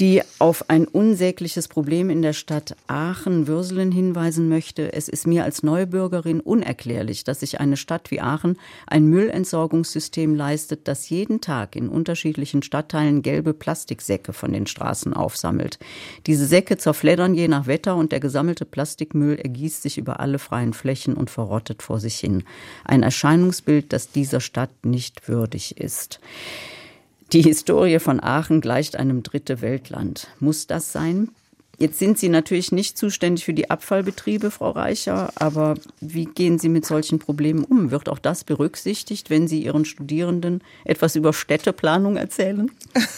die auf ein unsägliches Problem in der Stadt Aachen-Würselen hinweisen möchte. Es ist mir als Neubürgerin unerklärlich, dass sich eine Stadt wie Aachen ein Müllentsorgungssystem leistet, das jeden Tag in unterschiedlichen Stadtteilen gelbe Plastiksäcke von den Straßen aufsammelt. Diese Säcke zerfleddern je nach Wetter und der gesammelte Plastikmüll ergießt sich über alle freien Flächen und verrottet vor sich hin. Ein Erscheinungsbild, das dieser Stadt nicht würdig ist. Die Historie von Aachen gleicht einem dritte Weltland. Muss das sein? Jetzt sind Sie natürlich nicht zuständig für die Abfallbetriebe, Frau Reicher, aber wie gehen Sie mit solchen Problemen um? Wird auch das berücksichtigt, wenn Sie Ihren Studierenden etwas über Städteplanung erzählen?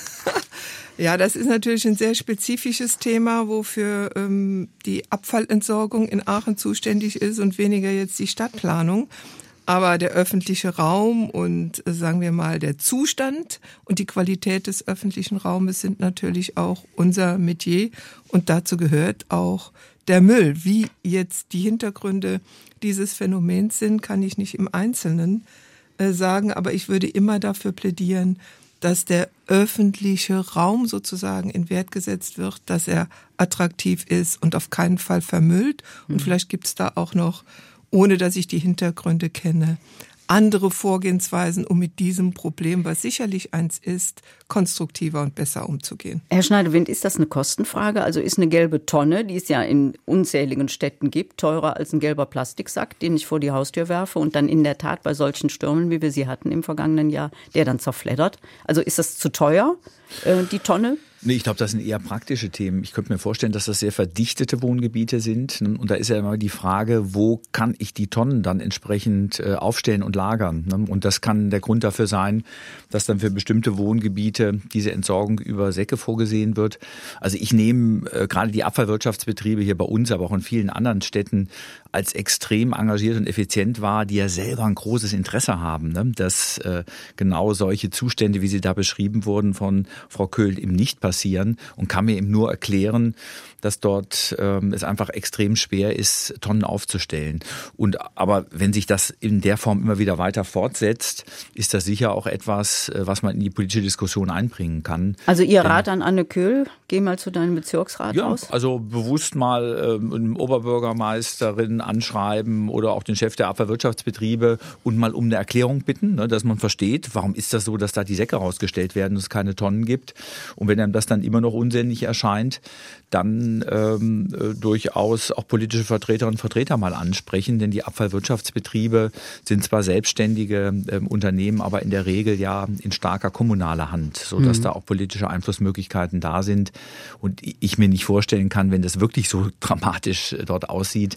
Ja, das ist natürlich ein sehr spezifisches Thema, wofür ähm, die Abfallentsorgung in Aachen zuständig ist und weniger jetzt die Stadtplanung. Aber der öffentliche Raum und äh, sagen wir mal der Zustand und die Qualität des öffentlichen Raumes sind natürlich auch unser Metier und dazu gehört auch der Müll. Wie jetzt die Hintergründe dieses Phänomens sind, kann ich nicht im Einzelnen äh, sagen, aber ich würde immer dafür plädieren, dass der öffentliche Raum sozusagen in Wert gesetzt wird, dass er attraktiv ist und auf keinen Fall vermüllt. Und mhm. vielleicht gibt es da auch noch ohne dass ich die Hintergründe kenne, andere Vorgehensweisen, um mit diesem Problem, was sicherlich eins ist, konstruktiver und besser umzugehen. Herr Schneidewind, ist das eine Kostenfrage? Also ist eine gelbe Tonne, die es ja in unzähligen Städten gibt, teurer als ein gelber Plastiksack, den ich vor die Haustür werfe und dann in der Tat bei solchen Stürmen, wie wir sie hatten im vergangenen Jahr, der dann zerfleddert? Also ist das zu teuer, äh, die Tonne? Nee, ich glaube, das sind eher praktische Themen. Ich könnte mir vorstellen, dass das sehr verdichtete Wohngebiete sind. Und da ist ja immer die Frage, wo kann ich die Tonnen dann entsprechend äh, aufstellen und lagern? Ne? Und das kann der Grund dafür sein, dass dann für bestimmte Wohngebiete diese Entsorgung über Säcke vorgesehen wird. Also ich nehme äh, gerade die Abfallwirtschaftsbetriebe hier bei uns, aber auch in vielen anderen Städten als extrem engagiert und effizient wahr, die ja selber ein großes Interesse haben, ne? dass äh, genau solche Zustände, wie sie da beschrieben wurden von Frau Köhl, eben nicht passieren und kann mir eben nur erklären, dass dort ähm, es einfach extrem schwer ist, Tonnen aufzustellen. Und aber wenn sich das in der Form immer wieder weiter fortsetzt, ist das sicher auch etwas, äh, was man in die politische Diskussion einbringen kann. Also Ihr Rat an Anne Köhl, geh mal zu deinem Bezirksrat ja, aus. Also bewusst mal ähm, einen Oberbürgermeisterin anschreiben oder auch den Chef der Abfallwirtschaftsbetriebe und mal um eine Erklärung bitten, ne, dass man versteht, warum ist das so, dass da die Säcke rausgestellt werden und es keine Tonnen gibt. Und wenn einem das dann immer noch unsinnig erscheint, dann ähm, äh, durchaus auch politische Vertreterinnen und Vertreter mal ansprechen, denn die Abfallwirtschaftsbetriebe sind zwar selbstständige äh, Unternehmen, aber in der Regel ja in starker kommunaler Hand, sodass mhm. da auch politische Einflussmöglichkeiten da sind. Und ich mir nicht vorstellen kann, wenn das wirklich so dramatisch äh, dort aussieht,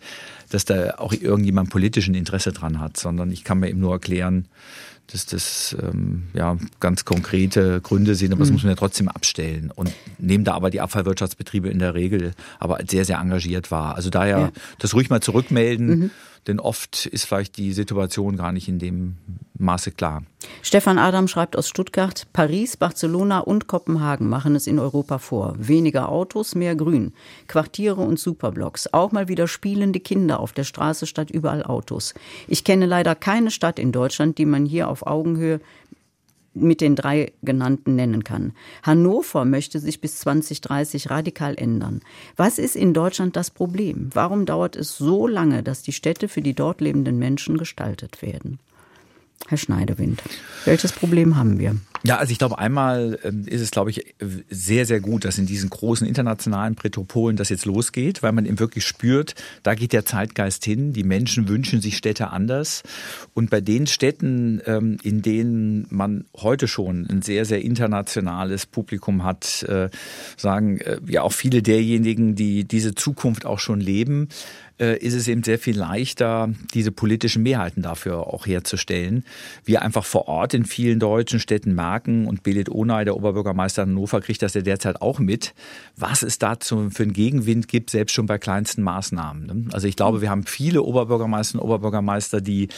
dass da auch irgendjemand politischen Interesse dran hat, sondern ich kann mir eben nur erklären, dass das ähm, ja, ganz konkrete Gründe sind, aber das mhm. muss man ja trotzdem abstellen. Und nehmen da aber die Abfallwirtschaftsbetriebe in der Regel aber sehr, sehr engagiert wahr. Also daher ja. das ruhig mal zurückmelden. Mhm. Denn oft ist vielleicht die Situation gar nicht in dem Maße klar. Stefan Adam schreibt aus Stuttgart, Paris, Barcelona und Kopenhagen machen es in Europa vor. Weniger Autos, mehr Grün. Quartiere und Superblocks. Auch mal wieder spielende Kinder auf der Straße statt überall Autos. Ich kenne leider keine Stadt in Deutschland, die man hier auf Augenhöhe mit den drei genannten nennen kann. Hannover möchte sich bis 2030 radikal ändern. Was ist in Deutschland das Problem? Warum dauert es so lange, dass die Städte für die dort lebenden Menschen gestaltet werden? Herr Schneidewind, welches Problem haben wir? Ja, also ich glaube, einmal ähm, ist es, glaube ich, sehr, sehr gut, dass in diesen großen internationalen Metropolen das jetzt losgeht, weil man eben wirklich spürt, da geht der Zeitgeist hin. Die Menschen wünschen sich Städte anders. Und bei den Städten, ähm, in denen man heute schon ein sehr, sehr internationales Publikum hat, äh, sagen äh, ja auch viele derjenigen, die diese Zukunft auch schon leben, ist es eben sehr viel leichter, diese politischen Mehrheiten dafür auch herzustellen. Wir einfach vor Ort in vielen deutschen Städten merken, und Belit Onay, der Oberbürgermeister Hannover, kriegt das ja derzeit auch mit, was es dazu für einen Gegenwind gibt, selbst schon bei kleinsten Maßnahmen. Ne? Also ich glaube, wir haben viele Oberbürgermeisterinnen und Oberbürgermeister, die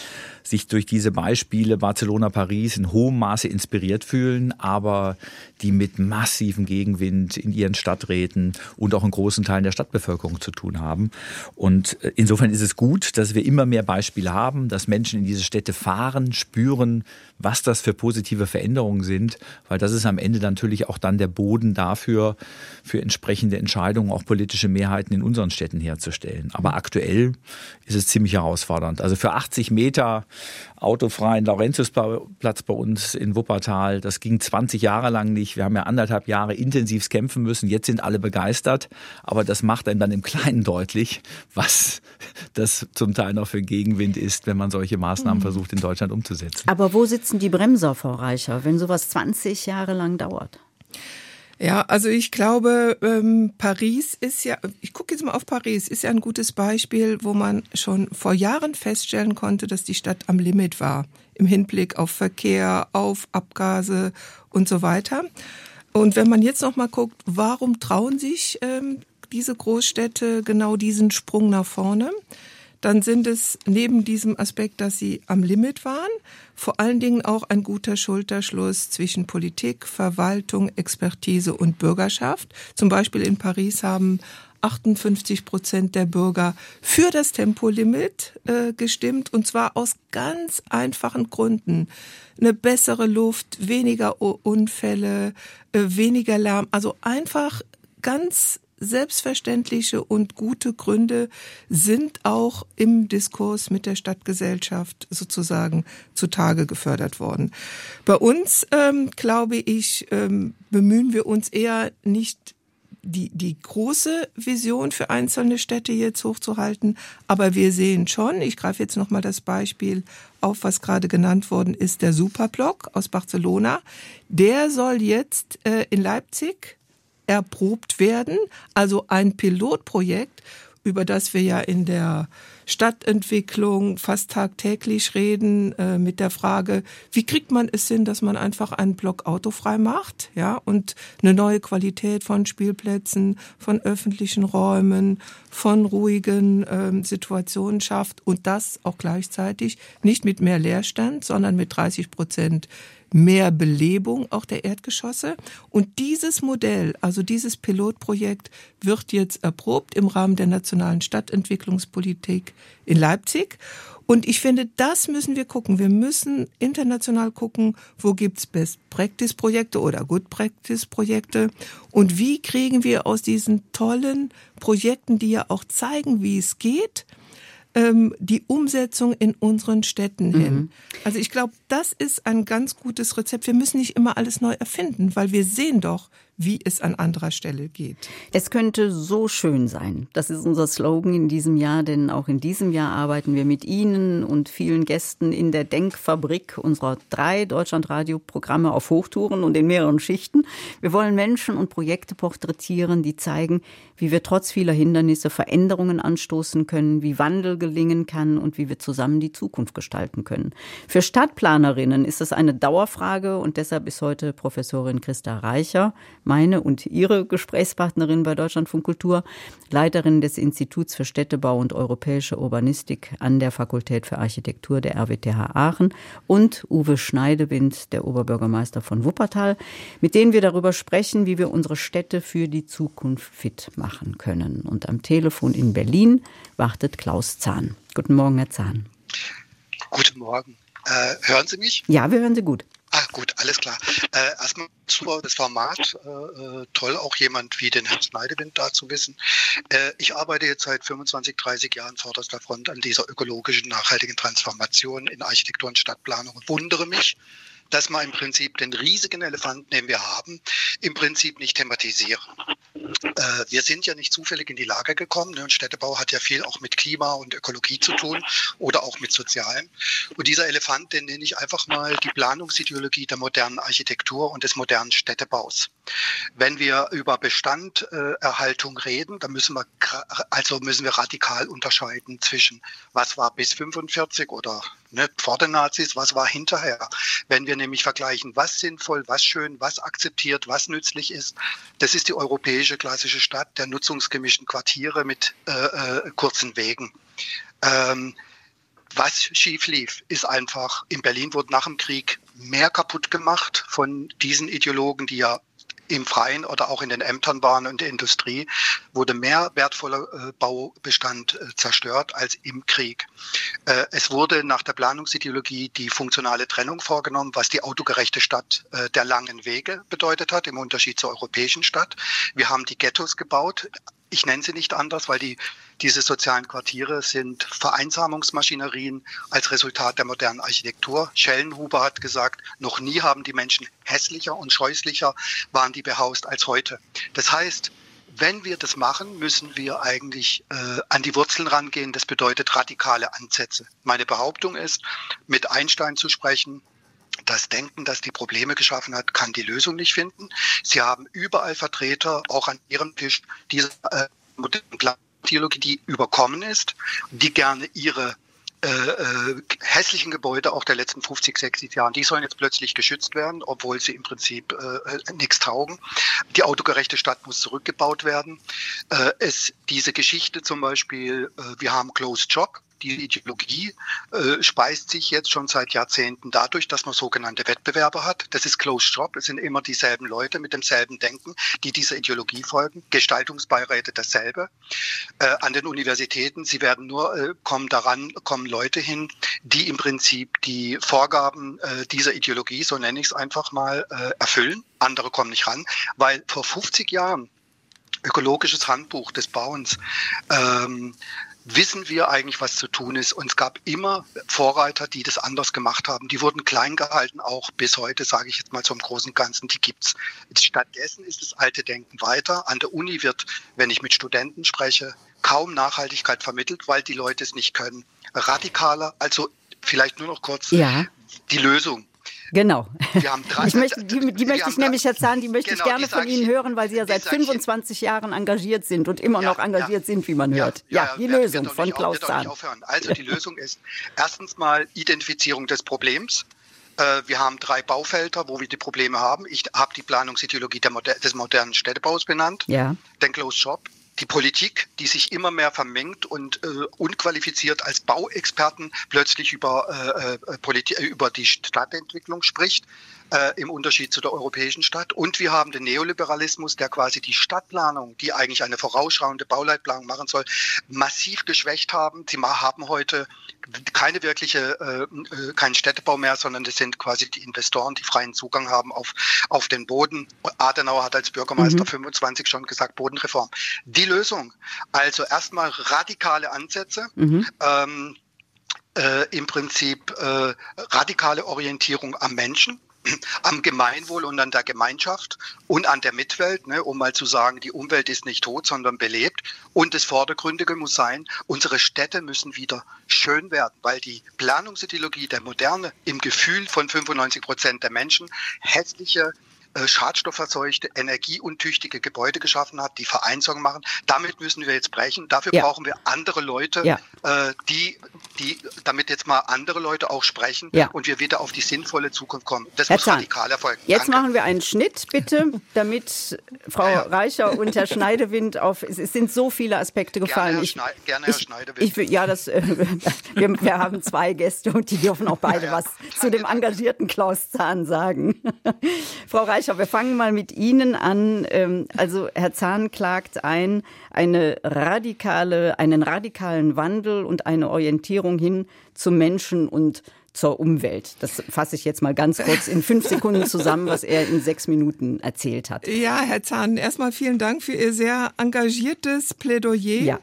sich durch diese Beispiele Barcelona, Paris in hohem Maße inspiriert fühlen, aber die mit massivem Gegenwind in ihren Stadträten und auch in großen Teilen der Stadtbevölkerung zu tun haben. Und äh, insofern ist es gut, dass wir immer mehr Beispiele haben, dass Menschen in diese Städte fahren, spüren, was das für positive Veränderungen sind, weil das ist am Ende natürlich auch dann der Boden dafür, für entsprechende Entscheidungen, auch politische Mehrheiten in unseren Städten herzustellen. Aber aktuell ist es ziemlich herausfordernd. Also für 80 Meter autofreien Laurentiusplatz bei uns in Wuppertal, das ging 20 Jahre lang nicht. Wir haben ja anderthalb Jahre intensiv kämpfen müssen. Jetzt sind alle begeistert. Aber das macht einem dann im Kleinen deutlich, was das zum Teil noch für Gegenwind ist, wenn man solche Maßnahmen mhm. versucht in Deutschland umzusetzen. Aber wo sitzen die Bremser, Frau Reicher, wenn sowas 20 Jahre lang dauert? Ja, also ich glaube, ähm, Paris ist ja, ich gucke jetzt mal auf Paris, ist ja ein gutes Beispiel, wo man schon vor Jahren feststellen konnte, dass die Stadt am Limit war im Hinblick auf Verkehr, auf Abgase und so weiter. Und wenn man jetzt noch mal guckt, warum trauen sich ähm, diese Großstädte genau diesen Sprung nach vorne? dann sind es neben diesem Aspekt, dass sie am Limit waren, vor allen Dingen auch ein guter Schulterschluss zwischen Politik, Verwaltung, Expertise und Bürgerschaft. Zum Beispiel in Paris haben 58 Prozent der Bürger für das Tempolimit äh, gestimmt und zwar aus ganz einfachen Gründen. Eine bessere Luft, weniger Unfälle, äh, weniger Lärm, also einfach ganz selbstverständliche und gute Gründe sind auch im Diskurs mit der Stadtgesellschaft sozusagen zutage gefördert worden. Bei uns, ähm, glaube ich, ähm, bemühen wir uns eher nicht die, die große Vision für einzelne Städte jetzt hochzuhalten. Aber wir sehen schon, ich greife jetzt nochmal das Beispiel auf, was gerade genannt worden ist, der Superblock aus Barcelona. Der soll jetzt äh, in Leipzig erprobt werden. Also ein Pilotprojekt, über das wir ja in der Stadtentwicklung fast tagtäglich reden, äh, mit der Frage, wie kriegt man es hin, dass man einfach einen Block autofrei macht, ja, und eine neue Qualität von Spielplätzen, von öffentlichen Räumen, von ruhigen ähm, Situationen schafft und das auch gleichzeitig nicht mit mehr Leerstand, sondern mit 30 Prozent mehr Belebung auch der Erdgeschosse. Und dieses Modell, also dieses Pilotprojekt, wird jetzt erprobt im Rahmen der nationalen Stadtentwicklungspolitik in Leipzig. Und ich finde, das müssen wir gucken. Wir müssen international gucken, wo gibt's Best-Practice-Projekte oder Good-Practice-Projekte und wie kriegen wir aus diesen tollen Projekten, die ja auch zeigen, wie es geht, ähm, die Umsetzung in unseren Städten mhm. hin. Also ich glaube, das ist ein ganz gutes Rezept. Wir müssen nicht immer alles neu erfinden, weil wir sehen doch, wie es an anderer Stelle geht. Es könnte so schön sein. Das ist unser Slogan in diesem Jahr, denn auch in diesem Jahr arbeiten wir mit Ihnen und vielen Gästen in der Denkfabrik unserer drei Deutschlandradio-Programme auf Hochtouren und in mehreren Schichten. Wir wollen Menschen und Projekte porträtieren, die zeigen, wie wir trotz vieler Hindernisse Veränderungen anstoßen können, wie Wandel gelingen kann und wie wir zusammen die Zukunft gestalten können. Für Stadtplanerinnen ist es eine Dauerfrage und deshalb ist heute Professorin Christa Reicher meine und ihre Gesprächspartnerin bei Deutschlandfunk Kultur, Leiterin des Instituts für Städtebau und europäische Urbanistik an der Fakultät für Architektur der RWTH Aachen und Uwe Schneidewind, der Oberbürgermeister von Wuppertal, mit denen wir darüber sprechen, wie wir unsere Städte für die Zukunft fit machen können. Und am Telefon in Berlin wartet Klaus Zahn. Guten Morgen, Herr Zahn. Guten Morgen. Äh, hören Sie mich? Ja, wir hören Sie gut. Ah, gut, alles klar. Äh, erstmal super, das Format. Äh, äh, toll, auch jemand wie den Herrn Schneidewind da zu wissen. Äh, ich arbeite jetzt seit 25, 30 Jahren vorderster Front an dieser ökologischen, nachhaltigen Transformation in Architektur und Stadtplanung und wundere mich, dass man im Prinzip den riesigen Elefanten, den wir haben, im Prinzip nicht thematisieren. Äh, wir sind ja nicht zufällig in die Lage gekommen. Ne? Und Städtebau hat ja viel auch mit Klima und Ökologie zu tun oder auch mit Sozialem. Und dieser Elefant, den nenne ich einfach mal die Planungsideologie der modernen Architektur und des modernen Städtebaus. Wenn wir über Bestanderhaltung reden, dann müssen wir also müssen wir radikal unterscheiden zwischen was war bis 45 oder ne, vor den Nazis, was war hinterher. Wenn wir nämlich vergleichen, was sinnvoll, was schön, was akzeptiert, was nützlich ist, das ist die europäische klassische Stadt der nutzungsgemischten Quartiere mit äh, äh, kurzen Wegen. Ähm, was schief lief, ist einfach, in Berlin wurde nach dem Krieg mehr kaputt gemacht von diesen Ideologen, die ja im Freien oder auch in den Ämtern waren und der Industrie, wurde mehr wertvoller äh, Baubestand äh, zerstört als im Krieg. Äh, es wurde nach der Planungsideologie die funktionale Trennung vorgenommen, was die autogerechte Stadt der langen Wege bedeutet hat, im Unterschied zur europäischen Stadt. Wir haben die Ghettos gebaut, ich nenne sie nicht anders, weil die, diese sozialen Quartiere sind Vereinsamungsmaschinerien als Resultat der modernen Architektur. Schellenhuber hat gesagt, noch nie haben die Menschen hässlicher und scheußlicher waren die behaust als heute. Das heißt, wenn wir das machen, müssen wir eigentlich äh, an die Wurzeln rangehen. Das bedeutet radikale Ansätze. Meine Behauptung ist, mit Einstein zu sprechen, das Denken, das die Probleme geschaffen hat, kann die Lösung nicht finden. Sie haben überall Vertreter, auch an ihrem Tisch, diese äh, Theologie, die überkommen ist, die gerne ihre äh, äh, hässlichen Gebäude auch der letzten 50, 60 Jahren, die sollen jetzt plötzlich geschützt werden, obwohl sie im Prinzip äh, nichts taugen. Die autogerechte Stadt muss zurückgebaut werden. Äh, es, diese Geschichte zum Beispiel, äh, wir haben Closed Job, die Ideologie äh, speist sich jetzt schon seit Jahrzehnten dadurch, dass man sogenannte Wettbewerber hat. Das ist Closed Shop. Es sind immer dieselben Leute mit demselben Denken, die dieser Ideologie folgen. Gestaltungsbeiräte dasselbe. Äh, an den Universitäten, sie werden nur, äh, kommen daran, kommen Leute hin, die im Prinzip die Vorgaben äh, dieser Ideologie, so nenne ich es einfach mal, äh, erfüllen. Andere kommen nicht ran, weil vor 50 Jahren ökologisches Handbuch des Bauens ähm, wissen wir eigentlich, was zu tun ist. Und es gab immer Vorreiter, die das anders gemacht haben. Die wurden klein gehalten, auch bis heute, sage ich jetzt mal zum großen und Ganzen, die gibt's. Stattdessen ist das alte Denken weiter. An der Uni wird, wenn ich mit Studenten spreche, kaum Nachhaltigkeit vermittelt, weil die Leute es nicht können. Radikaler, also vielleicht nur noch kurz ja. die Lösung. Genau. Drei, ich möchte, die, die möchte ich nämlich, Herr Zahn, die möchte genau, ich gerne von Ihnen hören, weil Sie ja seit 25 Jahren engagiert sind und immer ja, noch engagiert ja. sind, wie man hört. Ja, ja die Lösung von Klaus Zahn. Also die Lösung ist erstens mal Identifizierung des Problems. Äh, wir haben drei Baufelder, wo wir die Probleme haben. Ich habe die Planungsideologie des modernen Städtebaus benannt. Ja. Den Closed Shop, die Politik, die sich immer mehr vermengt und äh, unqualifiziert als Bauexperten plötzlich über, äh, äh, über die Stadtentwicklung spricht. Äh, im Unterschied zu der europäischen Stadt. Und wir haben den Neoliberalismus, der quasi die Stadtplanung, die eigentlich eine vorausschauende Bauleitplanung machen soll, massiv geschwächt haben. Sie haben heute keine wirkliche, äh, äh, keinen Städtebau mehr, sondern das sind quasi die Investoren, die freien Zugang haben auf, auf den Boden. Adenauer hat als Bürgermeister mhm. 25 schon gesagt, Bodenreform. Die Lösung, also erstmal radikale Ansätze, mhm. ähm, äh, im Prinzip äh, radikale Orientierung am Menschen, am Gemeinwohl und an der Gemeinschaft und an der Mitwelt, ne, um mal zu sagen, die Umwelt ist nicht tot, sondern belebt. Und das Vordergründige muss sein, unsere Städte müssen wieder schön werden, weil die Planungsideologie der Moderne im Gefühl von 95 Prozent der Menschen hässliche schadstoffverseuchte, energieuntüchtige Gebäude geschaffen hat, die Vereinsung machen. Damit müssen wir jetzt brechen. Dafür ja. brauchen wir andere Leute, ja. äh, die, die, damit jetzt mal andere Leute auch sprechen ja. und wir wieder auf die sinnvolle Zukunft kommen. Das Herr muss Zahn, radikal erfolgen. Jetzt Danke. machen wir einen Schnitt, bitte, damit Frau Reicher und Herr Schneidewind auf, es sind so viele Aspekte gefallen. Gerne, Herr, Schnei ich, gerne, Herr Schneidewind. Ich, ja, das, äh, wir, wir, haben zwei Gäste und die dürfen auch beide was zu dem engagierten Klaus Zahn sagen. Frau Reicher, Reicher, wir fangen mal mit Ihnen an. Ähm, also Herr Zahn klagt ein, eine radikale, einen radikalen Wandel und eine Orientierung hin zum Menschen und zur Umwelt. Das fasse ich jetzt mal ganz kurz in fünf Sekunden zusammen, was er in sechs Minuten erzählt hat. Ja, Herr Zahn, erstmal vielen Dank für Ihr sehr engagiertes Plädoyer. Ja.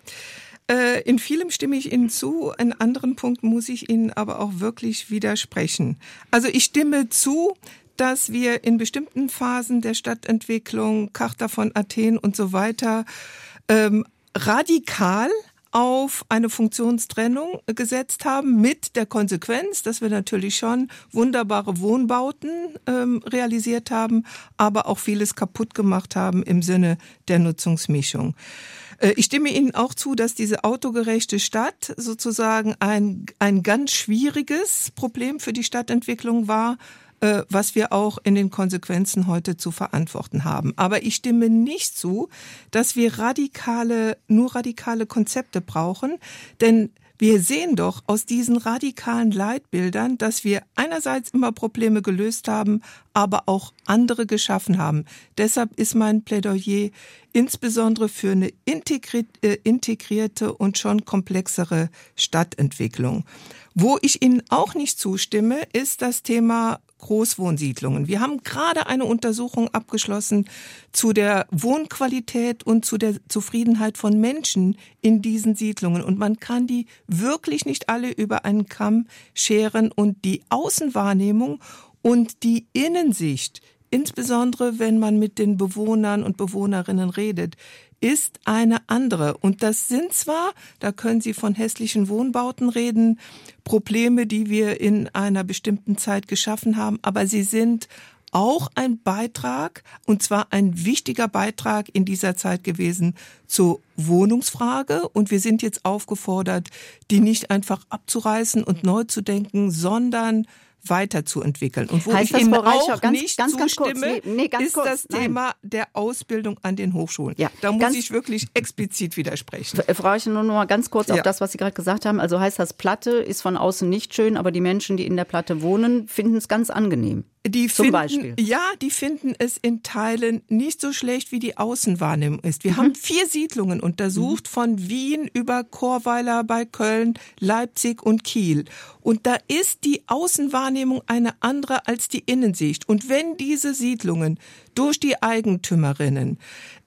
Äh, in vielem stimme ich Ihnen zu, in anderen Punkten muss ich Ihnen aber auch wirklich widersprechen. Also ich stimme zu, dass wir in bestimmten Phasen der Stadtentwicklung, Charta von Athen und so weiter, ähm, radikal auf eine Funktionstrennung gesetzt haben, mit der Konsequenz, dass wir natürlich schon wunderbare Wohnbauten ähm, realisiert haben, aber auch vieles kaputt gemacht haben im Sinne der Nutzungsmischung. Äh, ich stimme Ihnen auch zu, dass diese autogerechte Stadt sozusagen ein, ein ganz schwieriges Problem für die Stadtentwicklung war, äh, was wir auch in den Konsequenzen heute zu verantworten haben. Aber ich stimme nicht zu, dass wir radikale, nur radikale Konzepte brauchen, denn wir sehen doch aus diesen radikalen Leitbildern, dass wir einerseits immer Probleme gelöst haben, aber auch andere geschaffen haben. Deshalb ist mein Plädoyer insbesondere für eine äh, integrierte und schon komplexere Stadtentwicklung. Wo ich Ihnen auch nicht zustimme, ist das Thema Großwohnsiedlungen. Wir haben gerade eine Untersuchung abgeschlossen zu der Wohnqualität und zu der Zufriedenheit von Menschen in diesen Siedlungen. Und man kann die wirklich nicht alle über einen Kamm scheren und die Außenwahrnehmung und die Innensicht, insbesondere wenn man mit den Bewohnern und Bewohnerinnen redet, ist eine andere. Und das sind zwar, da können Sie von hässlichen Wohnbauten reden, Probleme, die wir in einer bestimmten Zeit geschaffen haben, aber sie sind auch ein Beitrag, und zwar ein wichtiger Beitrag in dieser Zeit gewesen zur Wohnungsfrage. Und wir sind jetzt aufgefordert, die nicht einfach abzureißen und neu zu denken, sondern weiterzuentwickeln. Und wo heißt ich Ihnen auch ganz, nicht ganz, ganz zustimme, nee, nee, ist kurz, das nein. Thema der Ausbildung an den Hochschulen. Ja, da muss ich wirklich explizit widersprechen. Frau Reichen, nur noch mal ganz kurz ja. auf das, was Sie gerade gesagt haben. Also heißt das, Platte ist von außen nicht schön, aber die Menschen, die in der Platte wohnen, finden es ganz angenehm. Die Zum finden, Beispiel. Ja, die finden es in Teilen nicht so schlecht, wie die Außenwahrnehmung ist. Wir mhm. haben vier Siedlungen untersucht, mhm. von Wien über Chorweiler bei Köln, Leipzig und Kiel. Und da ist die Außenwahrnehmung eine andere als die Innensicht. Und wenn diese Siedlungen durch die Eigentümerinnen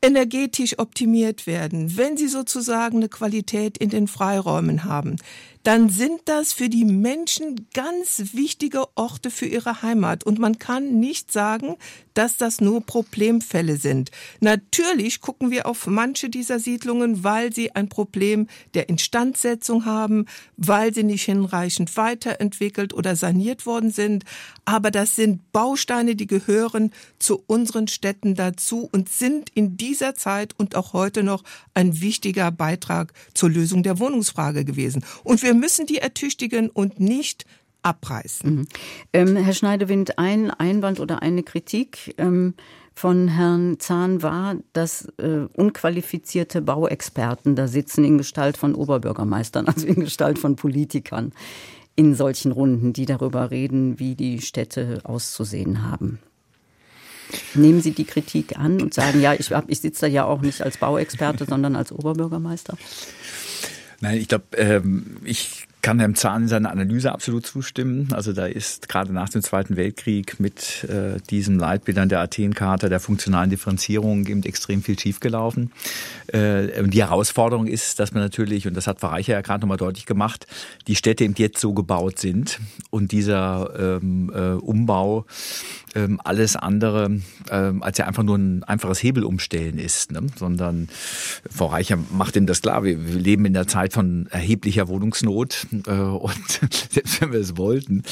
energetisch optimiert werden, wenn sie sozusagen eine Qualität in den Freiräumen haben, dann sind das für die Menschen ganz wichtige Orte für ihre Heimat. Und man kann nicht sagen, dass das nur Problemfälle sind. Natürlich gucken wir auf manche dieser Siedlungen, weil sie ein Problem der Instandsetzung haben, weil sie nicht hinreichend weiterentwickelt oder saniert worden sind. Aber das sind Bausteine, die gehören zu unseren Städten dazu und sind in dieser Zeit und auch heute noch ein wichtiger Beitrag zur Lösung der Wohnungsfrage gewesen. Und wir müssen die ertüchtigen und nicht abreißen. Mhm. Ähm, Herr Schneidewind, ein Einwand oder eine Kritik ähm, von Herrn Zahn war, dass äh, unqualifizierte Bauexperten da sitzen in Gestalt von Oberbürgermeistern, also in Gestalt von Politikern. in solchen Runden, die darüber reden, wie die Städte auszusehen haben. Nehmen Sie die Kritik an und sagen, ja, ich, ich sitze da ja auch nicht als Bauexperte, sondern als Oberbürgermeister? Nein, ich glaube, ähm, ich kann Herrn Zahn in seiner Analyse absolut zustimmen. Also da ist gerade nach dem Zweiten Weltkrieg mit äh, diesen Leitbildern der Athen-Charta, der funktionalen Differenzierung eben extrem viel schiefgelaufen. Äh, die Herausforderung ist, dass man natürlich, und das hat Verreicher ja gerade nochmal deutlich gemacht, die Städte eben jetzt so gebaut sind und dieser ähm, äh, Umbau ähm, alles andere ähm, als ja einfach nur ein einfaches Hebelumstellen ist, ne? sondern Frau Reicher macht ihm das klar. Wir, wir leben in der Zeit von erheblicher Wohnungsnot äh, und selbst wenn wir es wollten,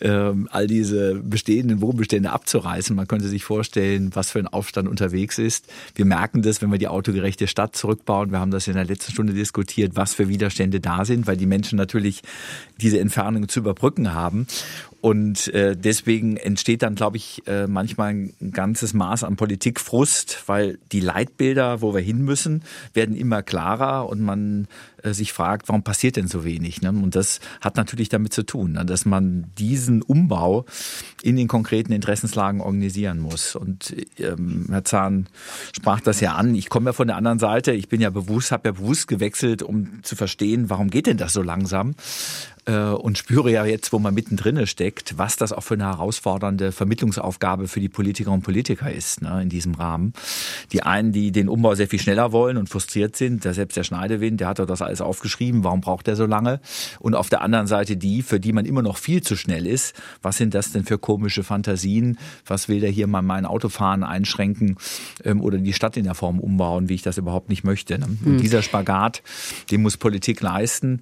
äh, all diese bestehenden Wohnbestände abzureißen, man könnte sich vorstellen, was für ein Aufstand unterwegs ist. Wir merken das, wenn wir die autogerechte Stadt zurückbauen. Wir haben das in der letzten Stunde diskutiert, was für Widerstände da sind, weil die Menschen natürlich diese Entfernung zu überbrücken haben. Und äh, deswegen entsteht dann, glaube ich, äh, manchmal ein ganzes Maß an Politikfrust, weil die Leitbilder, wo wir hin müssen, werden immer klarer und man äh, sich fragt, warum passiert denn so wenig? Ne? Und das hat natürlich damit zu tun, ne? dass man diesen Umbau in den konkreten Interessenslagen organisieren muss. Und ähm, Herr Zahn sprach das ja an. Ich komme ja von der anderen Seite. Ich bin ja bewusst, habe ja bewusst gewechselt, um zu verstehen, warum geht denn das so langsam? Äh, und spüre ja jetzt, wo man mittendrin steckt, was das auch für eine herausfordernde Vermittlungsaufgabe für die Politikerinnen und Politiker ist ne, in diesem Rahmen. Die einen, die den Umbau sehr viel schneller wollen und frustriert sind, der selbst der Schneidewind, der hat doch das alles aufgeschrieben, warum braucht er so lange? Und auf der anderen Seite die, für die man immer noch viel zu schnell ist. Was sind das denn für komische Fantasien? Was will der hier mal mein Autofahren einschränken ähm, oder die Stadt in der Form umbauen, wie ich das überhaupt nicht möchte? Ne? Und hm. dieser Spagat, den muss Politik leisten.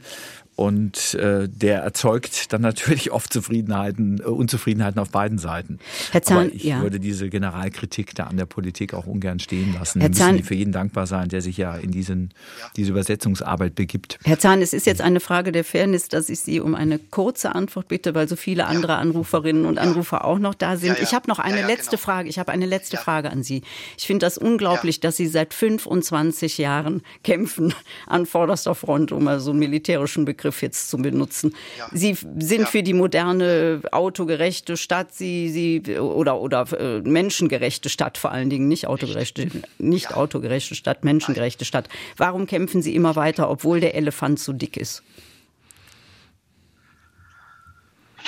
Und äh, der erzeugt dann natürlich oft Zufriedenheiten, äh, Unzufriedenheiten auf beiden Seiten. Herr Zahn, Aber ich ja. würde diese Generalkritik da an der Politik auch ungern stehen lassen. Herr Wir Zahn, müssen für jeden dankbar sein, der sich ja in diesen, diese Übersetzungsarbeit begibt. Herr Zahn, es ist jetzt eine Frage der Fairness, dass ich Sie um eine kurze Antwort bitte, weil so viele andere Anruferinnen und Anrufer auch noch da sind. Ich habe noch eine letzte genau. Frage. Ich habe eine letzte Frage an Sie. Ich finde das unglaublich, dass Sie seit 25 Jahren kämpfen an vorderster Front, um mal so einen militärischen Begriff Begriff jetzt zu benutzen. Ja. Sie sind ja. für die moderne, autogerechte Stadt, Sie, Sie oder oder äh, menschengerechte Stadt vor allen Dingen, nicht autogerechte, nicht ja. autogerechte Stadt, menschengerechte Stadt. Warum kämpfen Sie immer weiter, obwohl der Elefant zu dick ist?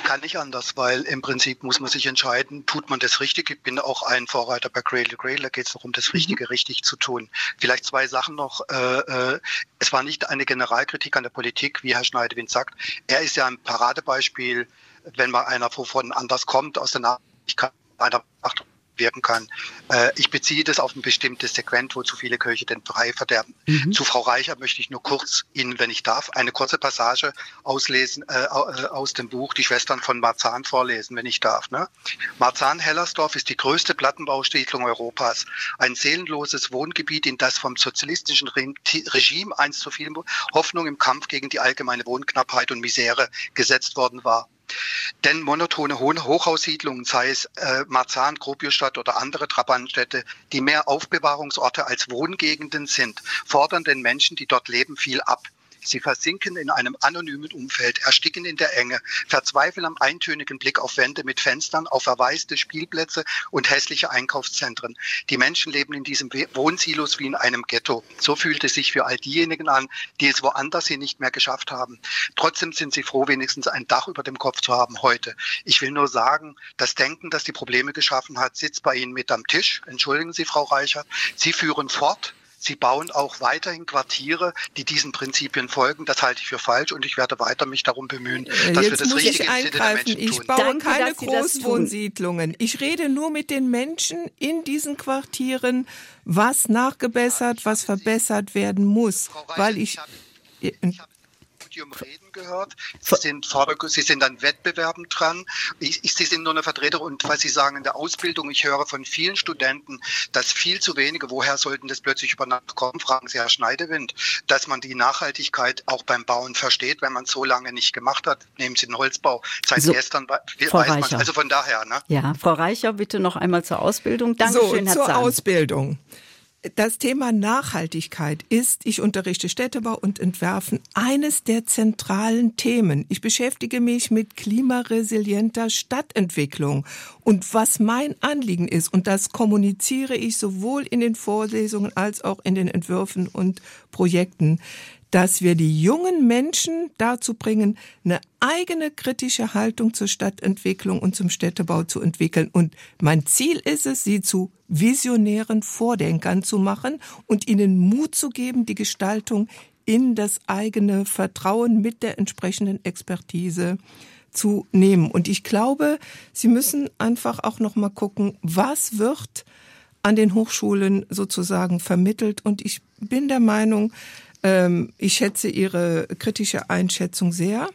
Kann nicht anders, weil im Prinzip muss man sich entscheiden, tut man das richtig. Ich bin auch ein Vorreiter bei Cradle Cradle, da geht es darum, das mhm. Richtige richtig zu tun. Vielleicht zwei Sachen noch. Äh, äh, es war nicht eine Generalkritik an der Politik, wie Herr Schneidewind sagt. Er ist ja ein Paradebeispiel, wenn mal einer wovon anders kommt, aus der Nachricht einer Macht wirken kann. Äh, ich beziehe das auf ein bestimmtes Segment, wo zu viele Köche den Brei verderben. Mhm. Zu Frau Reicher möchte ich nur kurz Ihnen, wenn ich darf, eine kurze Passage auslesen äh, äh, aus dem Buch Die Schwestern von Marzahn vorlesen, wenn ich darf. Ne? Marzahn-Hellersdorf ist die größte Plattenbausiedlung Europas. Ein seelenloses Wohngebiet, in das vom sozialistischen Regime einst so viel Hoffnung im Kampf gegen die allgemeine Wohnknappheit und Misere gesetzt worden war. Denn monotone Hochhaussiedlungen, sei es äh, Marzahn, Gropiusstadt oder andere Trabantenstädte, die mehr Aufbewahrungsorte als Wohngegenden sind, fordern den Menschen, die dort leben, viel ab. Sie versinken in einem anonymen Umfeld, ersticken in der Enge, verzweifeln am eintönigen Blick auf Wände mit Fenstern, auf verwaiste Spielplätze und hässliche Einkaufszentren. Die Menschen leben in diesem Wohnsilos wie in einem Ghetto. So fühlt es sich für all diejenigen an, die es woanders hin nicht mehr geschafft haben. Trotzdem sind sie froh, wenigstens ein Dach über dem Kopf zu haben heute. Ich will nur sagen, das Denken, das die Probleme geschaffen hat, sitzt bei Ihnen mit am Tisch. Entschuldigen Sie, Frau Reichert. Sie führen fort, Sie bauen auch weiterhin Quartiere, die diesen Prinzipien folgen. Das halte ich für falsch und ich werde weiter mich darum bemühen, äh, dass Jetzt wir das muss Richtige ich eingreifen. Ich tun. baue Danke, keine Großwohnsiedlungen. Ich rede nur mit den Menschen in diesen Quartieren, was nachgebessert, was verbessert werden muss, weil ich, ich Studium reden gehört. Sie sind, Sie sind an Wettbewerben dran. Ich, ich, Sie sind nur eine Vertreter und was Sie sagen in der Ausbildung, ich höre von vielen Studenten, dass viel zu wenige, woher sollten das plötzlich über Nacht kommen, fragen Sie Herr Schneidewind, dass man die Nachhaltigkeit auch beim Bauen versteht, wenn man es so lange nicht gemacht hat. Nehmen Sie den Holzbau. Seit so, gestern Frau weiß Reicher. man, also von daher. Ne? Ja, Frau Reicher, bitte noch einmal zur Ausbildung. Dankeschön, so, Herr zur Zahn. Ausbildung. Das Thema Nachhaltigkeit ist, ich unterrichte Städtebau und Entwerfen, eines der zentralen Themen. Ich beschäftige mich mit klimaresilienter Stadtentwicklung. Und was mein Anliegen ist, und das kommuniziere ich sowohl in den Vorlesungen als auch in den Entwürfen und Projekten, dass wir die jungen Menschen dazu bringen, eine eigene kritische Haltung zur Stadtentwicklung und zum Städtebau zu entwickeln. Und mein Ziel ist es, sie zu visionären Vordenkern zu machen und ihnen Mut zu geben, die Gestaltung in das eigene Vertrauen mit der entsprechenden Expertise zu nehmen. Und ich glaube, Sie müssen einfach auch noch mal gucken, was wird an den Hochschulen sozusagen vermittelt. Und ich bin der Meinung, ähm, ich schätze Ihre kritische Einschätzung sehr,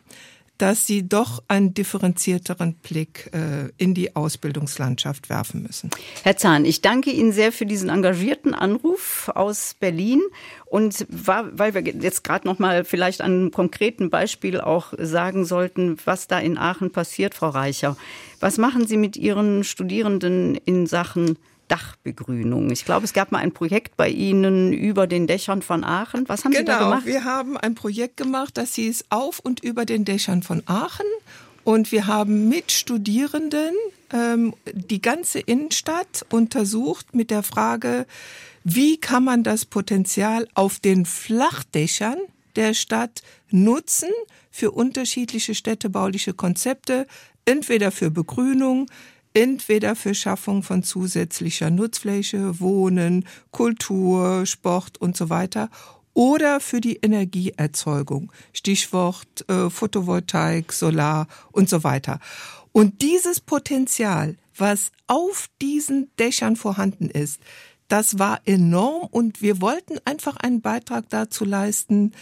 dass Sie doch einen differenzierteren Blick äh, in die Ausbildungslandschaft werfen müssen. Herr Zahn, ich danke Ihnen sehr für diesen engagierten Anruf aus Berlin und war, weil wir jetzt gerade noch mal vielleicht an einem konkreten Beispiel auch sagen sollten, was da in Aachen passiert, Frau Reicher. Was machen Sie mit Ihren Studierenden in Sachen Dachbegrünung. Ich glaube, es gab mal ein Projekt bei Ihnen über den Dächern von Aachen. Was haben genau, Sie da gemacht? Wir haben ein Projekt gemacht, das hieß Auf und über den Dächern von Aachen. Und wir haben mit Studierenden ähm, die ganze Innenstadt untersucht mit der Frage, wie kann man das Potenzial auf den Flachdächern der Stadt nutzen für unterschiedliche städtebauliche Konzepte, entweder für Begrünung, entweder für Schaffung von zusätzlicher Nutzfläche, Wohnen, Kultur, Sport und so weiter oder für die Energieerzeugung. Stichwort äh, Photovoltaik, Solar und so weiter. Und dieses Potenzial, was auf diesen Dächern vorhanden ist, das war enorm und wir wollten einfach einen Beitrag dazu leisten,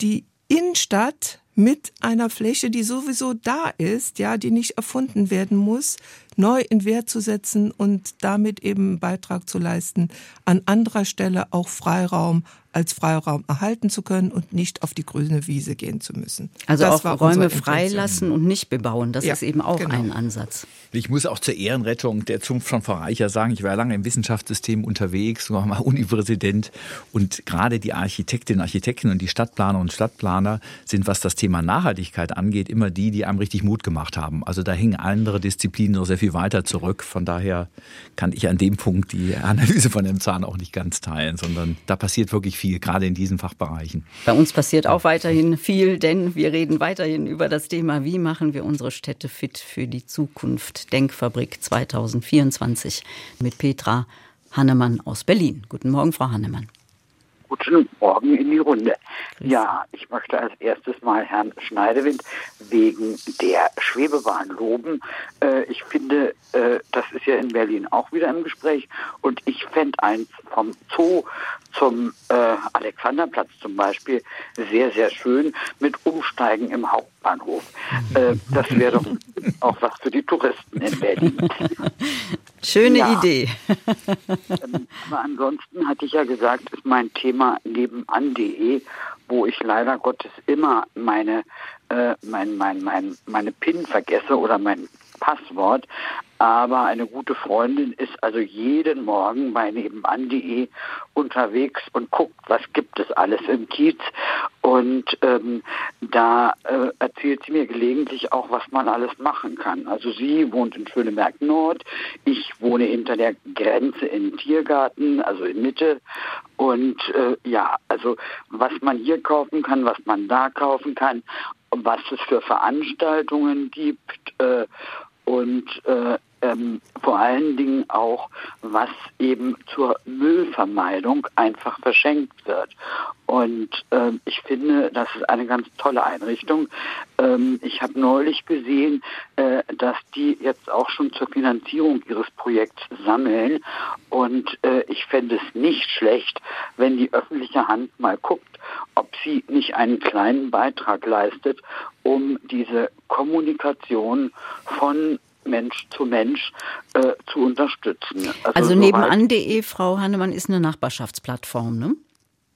die Innenstadt mit einer Fläche, die sowieso da ist, ja, die nicht erfunden werden muss, neu in Wert zu setzen und damit eben einen Beitrag zu leisten, an anderer Stelle auch Freiraum als Freiraum erhalten zu können und nicht auf die grüne Wiese gehen zu müssen. Also das auch Räume freilassen und nicht bebauen, das ja, ist eben auch genau. ein Ansatz. Ich muss auch zur Ehrenrettung der Zunft von Frau Reicher sagen, ich war lange im Wissenschaftssystem unterwegs, war mal Unipräsident und gerade die Architektinnen, Architekten und die Stadtplaner und Stadtplaner sind, was das Thema Nachhaltigkeit angeht, immer die, die einem richtig Mut gemacht haben. Also da hingen andere Disziplinen noch sehr viel weiter zurück. Von daher kann ich an dem Punkt die Analyse von dem Zahn auch nicht ganz teilen, sondern da passiert wirklich viel, gerade in diesen Fachbereichen. Bei uns passiert auch weiterhin viel, denn wir reden weiterhin über das Thema, wie machen wir unsere Städte fit für die Zukunft. Denkfabrik 2024 mit Petra Hannemann aus Berlin. Guten Morgen, Frau Hannemann. Guten Morgen in die Runde. Ja, ich möchte als erstes mal Herrn Schneidewind wegen der Schwebebahn loben. Äh, ich finde, äh, das ist ja in Berlin auch wieder im Gespräch und ich fände eins vom Zoo zum äh, Alexanderplatz zum Beispiel sehr, sehr schön mit Umsteigen im Hauptbahnhof. Äh, das wäre doch auch was für die Touristen in Berlin. Schöne ja. Idee. aber ansonsten hatte ich ja gesagt, ist mein Thema nebenan.de, wo ich leider Gottes immer meine, äh, mein, mein, mein, meine PIN vergesse oder mein Passwort. Aber eine gute Freundin ist also jeden Morgen bei nebenan.de unterwegs und guckt, was gibt es alles im Kiez. Und ähm, da äh, erzählt sie mir gelegentlich auch, was man alles machen kann. Also sie wohnt in Schöneberg Nord, ich wohne hinter der Grenze in Tiergarten, also in Mitte. Und äh, ja, also was man hier kaufen kann, was man da kaufen kann, was es für Veranstaltungen gibt. Äh, und äh, ähm, vor allen Dingen auch, was eben zur Müllvermeidung einfach verschenkt wird. Und ähm, ich finde, das ist eine ganz tolle Einrichtung. Ähm, ich habe neulich gesehen, äh, dass die jetzt auch schon zur Finanzierung ihres Projekts sammeln. Und äh, ich fände es nicht schlecht, wenn die öffentliche Hand mal guckt, ob sie nicht einen kleinen Beitrag leistet, um diese Kommunikation von Mensch zu Mensch äh, zu unterstützen. Also, also nebenan.de, Frau Hannemann, ist eine Nachbarschaftsplattform, ne?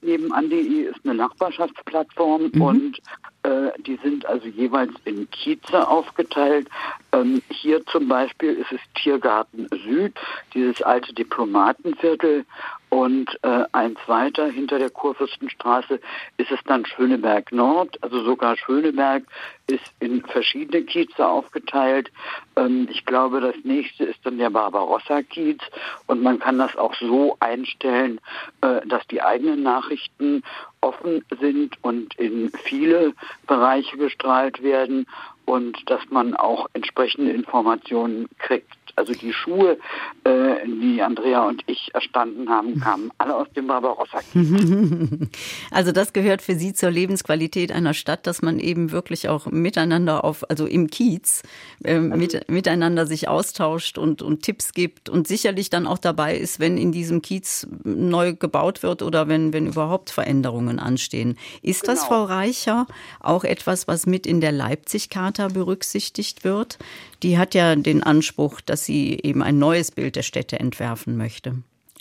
Nebenan.de ist eine Nachbarschaftsplattform mhm. und Äh, die sind also jeweils in Kieze aufgeteilt. Ähm, hier zum Beispiel ist es Tiergarten Süd, dieses alte Diplomatenviertel. Und äh, eins weiter hinter der Kurfürstenstraße ist es dann Schöneberg Nord. Also sogar Schöneberg ist in verschiedene Kieze aufgeteilt. Ähm, ich glaube, das nächste ist dann der Barbarossa-Kiez. Und man kann das auch so einstellen, äh, dass die eigenen Nachrichten offen sind und in viele Bereiche gestrahlt werden und dass man auch entsprechende Informationen kriegt. Also die Schuhe, äh, die Andrea und ich erstanden haben, kamen alle aus dem Barbarossa. also das gehört für Sie zur Lebensqualität einer Stadt, dass man eben wirklich auch miteinander auf, also im Kiez, äh, mit, miteinander sich austauscht und, und Tipps gibt und sicherlich dann auch dabei ist, wenn in diesem Kiez neu gebaut wird oder wenn, wenn überhaupt Veränderungen anstehen. Ist genau. das, Frau Reicher, auch etwas, was mit in der Leipzig-Charta berücksichtigt wird? Die hat ja den Anspruch, dass sie eben ein neues Bild der Städte entwerfen möchte.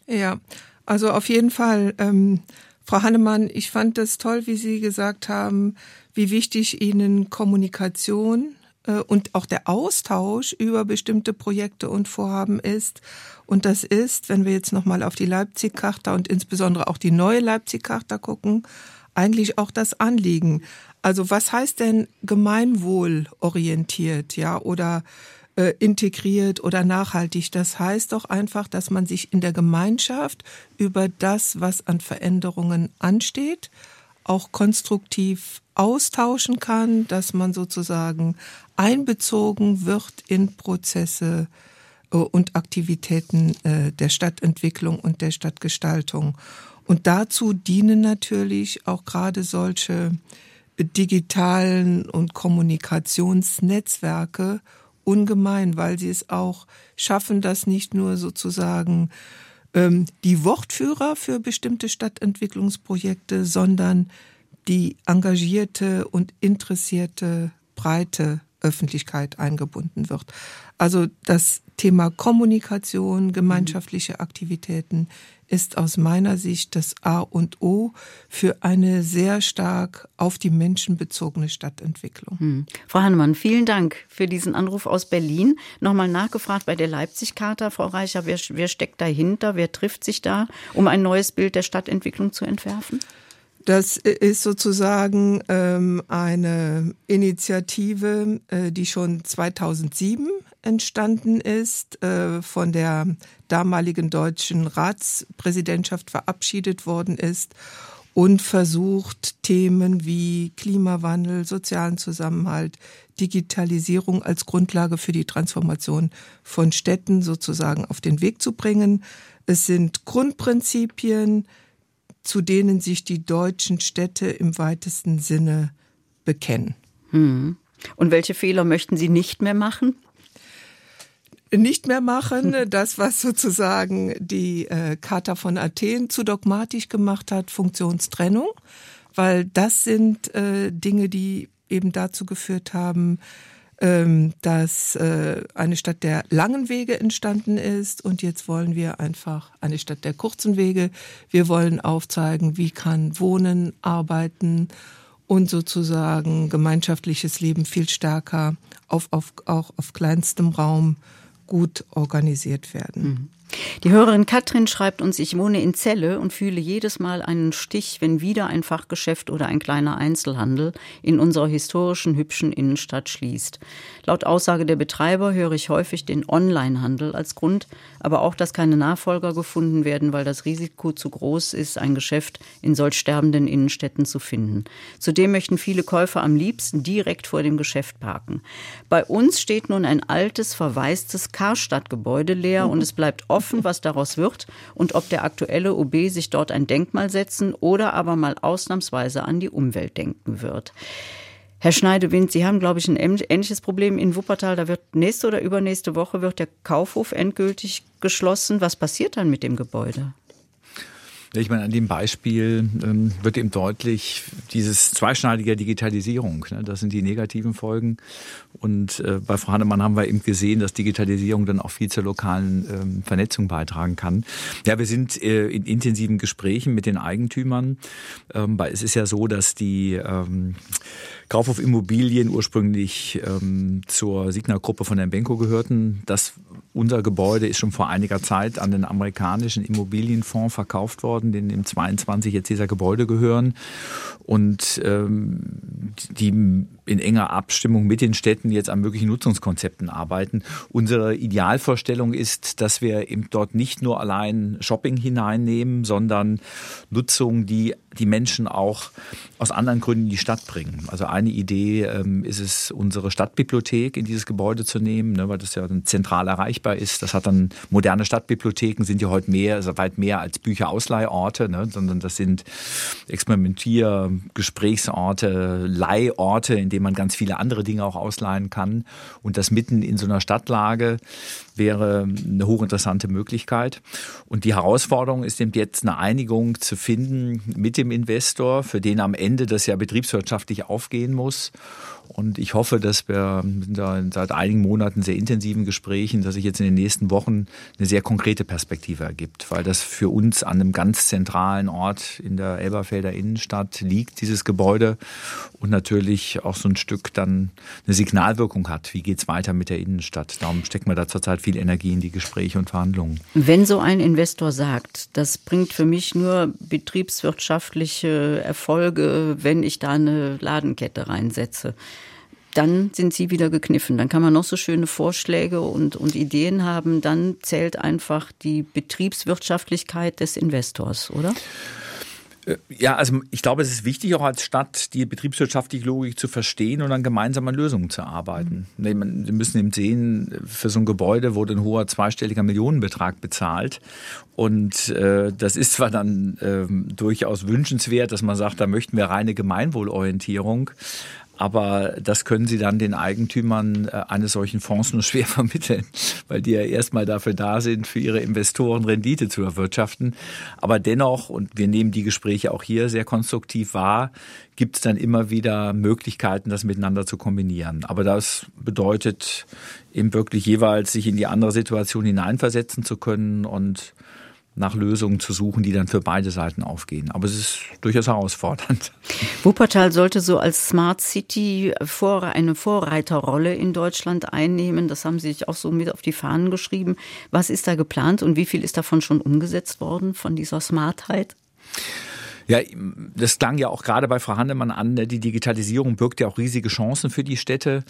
Ja, also auf jeden Fall. Ähm, Frau Hannemann, ich fand das toll, wie Sie gesagt haben, wie wichtig Ihnen Kommunikation äh, und auch der Austausch über bestimmte Projekte und Vorhaben ist. Und das ist, wenn wir jetzt nochmal auf die Leipzig-Charta und insbesondere auch die neue Leipzig-Charta gucken, eigentlich auch das Anliegen. Also was heißt denn gemeinwohlorientiert, ja, oder äh, integriert oder nachhaltig? Das heißt doch einfach, dass man sich in der Gemeinschaft über das, was an Veränderungen ansteht, auch konstruktiv austauschen kann, dass man sozusagen einbezogen wird in Prozesse äh, und Aktivitäten äh, der Stadtentwicklung und der Stadtgestaltung. Und dazu dienen natürlich auch gerade solche digitalen und Kommunikationsnetzwerke ungemein, weil sie es auch schaffen, dass nicht nur sozusagen ähm, die Wortführer für bestimmte Stadtentwicklungsprojekte, sondern die engagierte und interessierte breite Öffentlichkeit eingebunden wird. Also das Thema Kommunikation, gemeinschaftliche Aktivitäten ist aus meiner Sicht das A und O für eine sehr stark auf die Menschen bezogene Stadtentwicklung. Hm. Frau Hannemann, vielen Dank für diesen Anruf aus Berlin. Nochmal nachgefragt bei der Leipzig-Charta, Frau Reicher, wer, wer steckt dahinter, wer trifft sich da, um ein neues Bild der Stadtentwicklung zu entwerfen? Das ist sozusagen ähm, eine Initiative, äh, die schon 2007 entstanden ist, äh, von der damaligen deutschen Ratspräsidentschaft verabschiedet worden ist und versucht, Themen wie Klimawandel, sozialen Zusammenhalt, Digitalisierung als Grundlage für die Transformation von Städten sozusagen auf den Weg zu bringen. Es sind Grundprinzipien, zu denen sich die deutschen Städte im weitesten Sinne bekennen. Hm. Und welche Fehler möchten Sie nicht mehr machen? Nicht mehr machen, das, was sozusagen die äh, Charta von Athen zu dogmatisch gemacht hat, Funktionstrennung, weil das sind äh, Dinge, die eben dazu geführt haben, ähm, dass äh, eine Stadt der langen Wege entstanden ist und jetzt wollen wir einfach eine Stadt der kurzen Wege. Wir wollen aufzeigen, wie kann Wohnen, Arbeiten und sozusagen gemeinschaftliches Leben viel stärker auf, auf, auch auf kleinstem Raum gut organisiert werden. Die Hörerin Katrin schreibt uns, ich wohne in Celle und fühle jedes Mal einen Stich, wenn wieder ein Fachgeschäft oder ein kleiner Einzelhandel in unserer historischen, hübschen Innenstadt schließt. Laut Aussage der Betreiber höre ich häufig den Onlinehandel als Grund, aber auch, dass keine Nachfolger gefunden werden, weil das Risiko zu groß ist, ein Geschäft in solch sterbenden Innenstädten zu finden. Zudem möchten viele Käufer am liebsten direkt vor dem Geschäft parken. Bei uns steht nun ein altes, verwaistes Karstadtgebäude leer und es bleibt offen, was daraus wird und ob der aktuelle OB sich dort ein Denkmal setzen oder aber mal ausnahmsweise an die Umwelt denken wird. Herr Schneidewind, Sie haben, glaube ich, ein ähnliches Problem in Wuppertal. Da wird nächste oder übernächste Woche wird der Kaufhof endgültig geschlossen. Was passiert dann mit dem Gebäude? Ich meine, an dem Beispiel ähm, wird eben deutlich dieses zweischneidige Digitalisierung. Ne? Das sind die negativen Folgen. Und äh, bei Frau Hannemann haben wir eben gesehen, dass Digitalisierung dann auch viel zur lokalen ähm, Vernetzung beitragen kann. Ja, wir sind äh, in intensiven Gesprächen mit den Eigentümern, ähm, weil es ist ja so, dass die ähm, Kauf auf Immobilien ursprünglich ähm, zur Signa-Gruppe von Herrn Benko gehörten. Das, unser Gebäude ist schon vor einiger Zeit an den amerikanischen Immobilienfonds verkauft worden, den im 22 jetzt dieser Gebäude gehören. Und ähm, die in enger Abstimmung mit den Städten jetzt an möglichen Nutzungskonzepten arbeiten. Unsere Idealvorstellung ist, dass wir eben dort nicht nur allein Shopping hineinnehmen, sondern Nutzung, die die Menschen auch aus anderen Gründen in die Stadt bringen. Also eine Idee ähm, ist es, unsere Stadtbibliothek in dieses Gebäude zu nehmen, ne, weil das ja dann zentral erreichbar ist. Das hat dann moderne Stadtbibliotheken sind ja heute mehr, also weit mehr als Bücherausleihorte, ne, sondern das sind Experimentier, Gesprächsorte, Leihorte, in denen man ganz viele andere Dinge auch ausleihen kann. Und das mitten in so einer Stadtlage wäre eine hochinteressante Möglichkeit. Und die Herausforderung ist eben jetzt eine Einigung zu finden mit dem Investor, für den am Ende das ja betriebswirtschaftlich aufgehen muss. Und ich hoffe, dass wir seit einigen Monaten sehr intensiven Gesprächen, dass sich jetzt in den nächsten Wochen eine sehr konkrete Perspektive ergibt, weil das für uns an einem ganz zentralen Ort in der Elberfelder Innenstadt liegt, dieses Gebäude und natürlich auch so ein Stück dann eine Signalwirkung hat. Wie geht es weiter mit der Innenstadt? Darum stecken wir da zurzeit viel Energie in die Gespräche und Verhandlungen. Wenn so ein Investor sagt, das bringt für mich nur betriebswirtschaftliche Erfolge, wenn ich da eine Ladenkette reinsetze dann sind sie wieder gekniffen. Dann kann man noch so schöne Vorschläge und, und Ideen haben. Dann zählt einfach die Betriebswirtschaftlichkeit des Investors, oder? Äh, ja, also ich glaube, es ist wichtig, auch als Stadt die betriebswirtschaftliche Logik zu verstehen und an gemeinsamen Lösungen zu arbeiten. Mhm. Wir müssen eben sehen, für so ein Gebäude wurde ein hoher zweistelliger Millionenbetrag bezahlt. Und äh, das ist zwar dann äh, durchaus wünschenswert, dass man sagt, da möchten wir reine Gemeinwohlorientierung. Aber das können Sie dann den Eigentümern äh, eines solchen Fonds nur schwer vermitteln, weil die ja erstmal dafür da sind, für ihre Investoren Rendite zu erwirtschaften. Aber dennoch, und wir nehmen die Gespräche auch hier sehr konstruktiv wahr, gibt es dann immer wieder Möglichkeiten, das miteinander zu kombinieren. Aber das bedeutet eben wirklich jeweils, sich in die andere Situation hineinversetzen zu können und nach Lösungen zu suchen, die dann für beide Seiten aufgehen. Aber es ist durchaus herausfordernd. Wuppertal sollte so als Smart City eine Vorreiterrolle in Deutschland einnehmen. Das haben Sie sich auch so mit auf die Fahnen geschrieben. Was ist da geplant und wie viel ist davon schon umgesetzt worden, von dieser Smartheit? Ja, das klang ja auch gerade bei Frau Hannemann an, ne, die Digitalisierung birgt ja auch riesige Chancen für die Städte.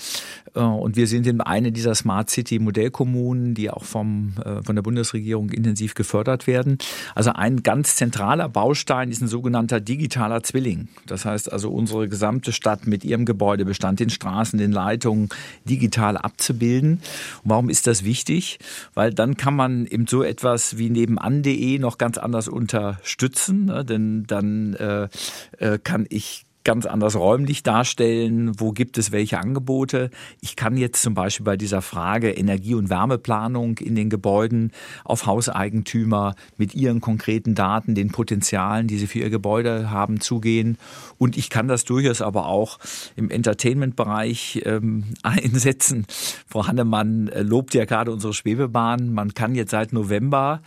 Äh, und wir sind in eine dieser Smart City Modellkommunen, die auch vom, äh, von der Bundesregierung intensiv gefördert werden. Also ein ganz zentraler Baustein ist ein sogenannter digitaler Zwilling. Das heißt also unsere gesamte Stadt mit ihrem Gebäudebestand, den Straßen, den Leitungen digital abzubilden. Und warum ist das wichtig? Weil dann kann man eben so etwas wie nebenan.de noch ganz anders unterstützen, ne? denn dann dann äh, äh, kann ich ganz anders räumlich darstellen, wo gibt es welche Angebote. Ich kann jetzt zum Beispiel bei dieser Frage Energie- und Wärmeplanung in den Gebäuden auf Hauseigentümer mit ihren konkreten Daten, den Potenzialen, die sie für ihr Gebäude haben, zugehen. Und ich kann das durchaus aber auch im Entertainment-Bereich ähm, einsetzen. Frau Hannemann äh, lobt ja gerade unsere Schwebebahn. Man kann jetzt seit November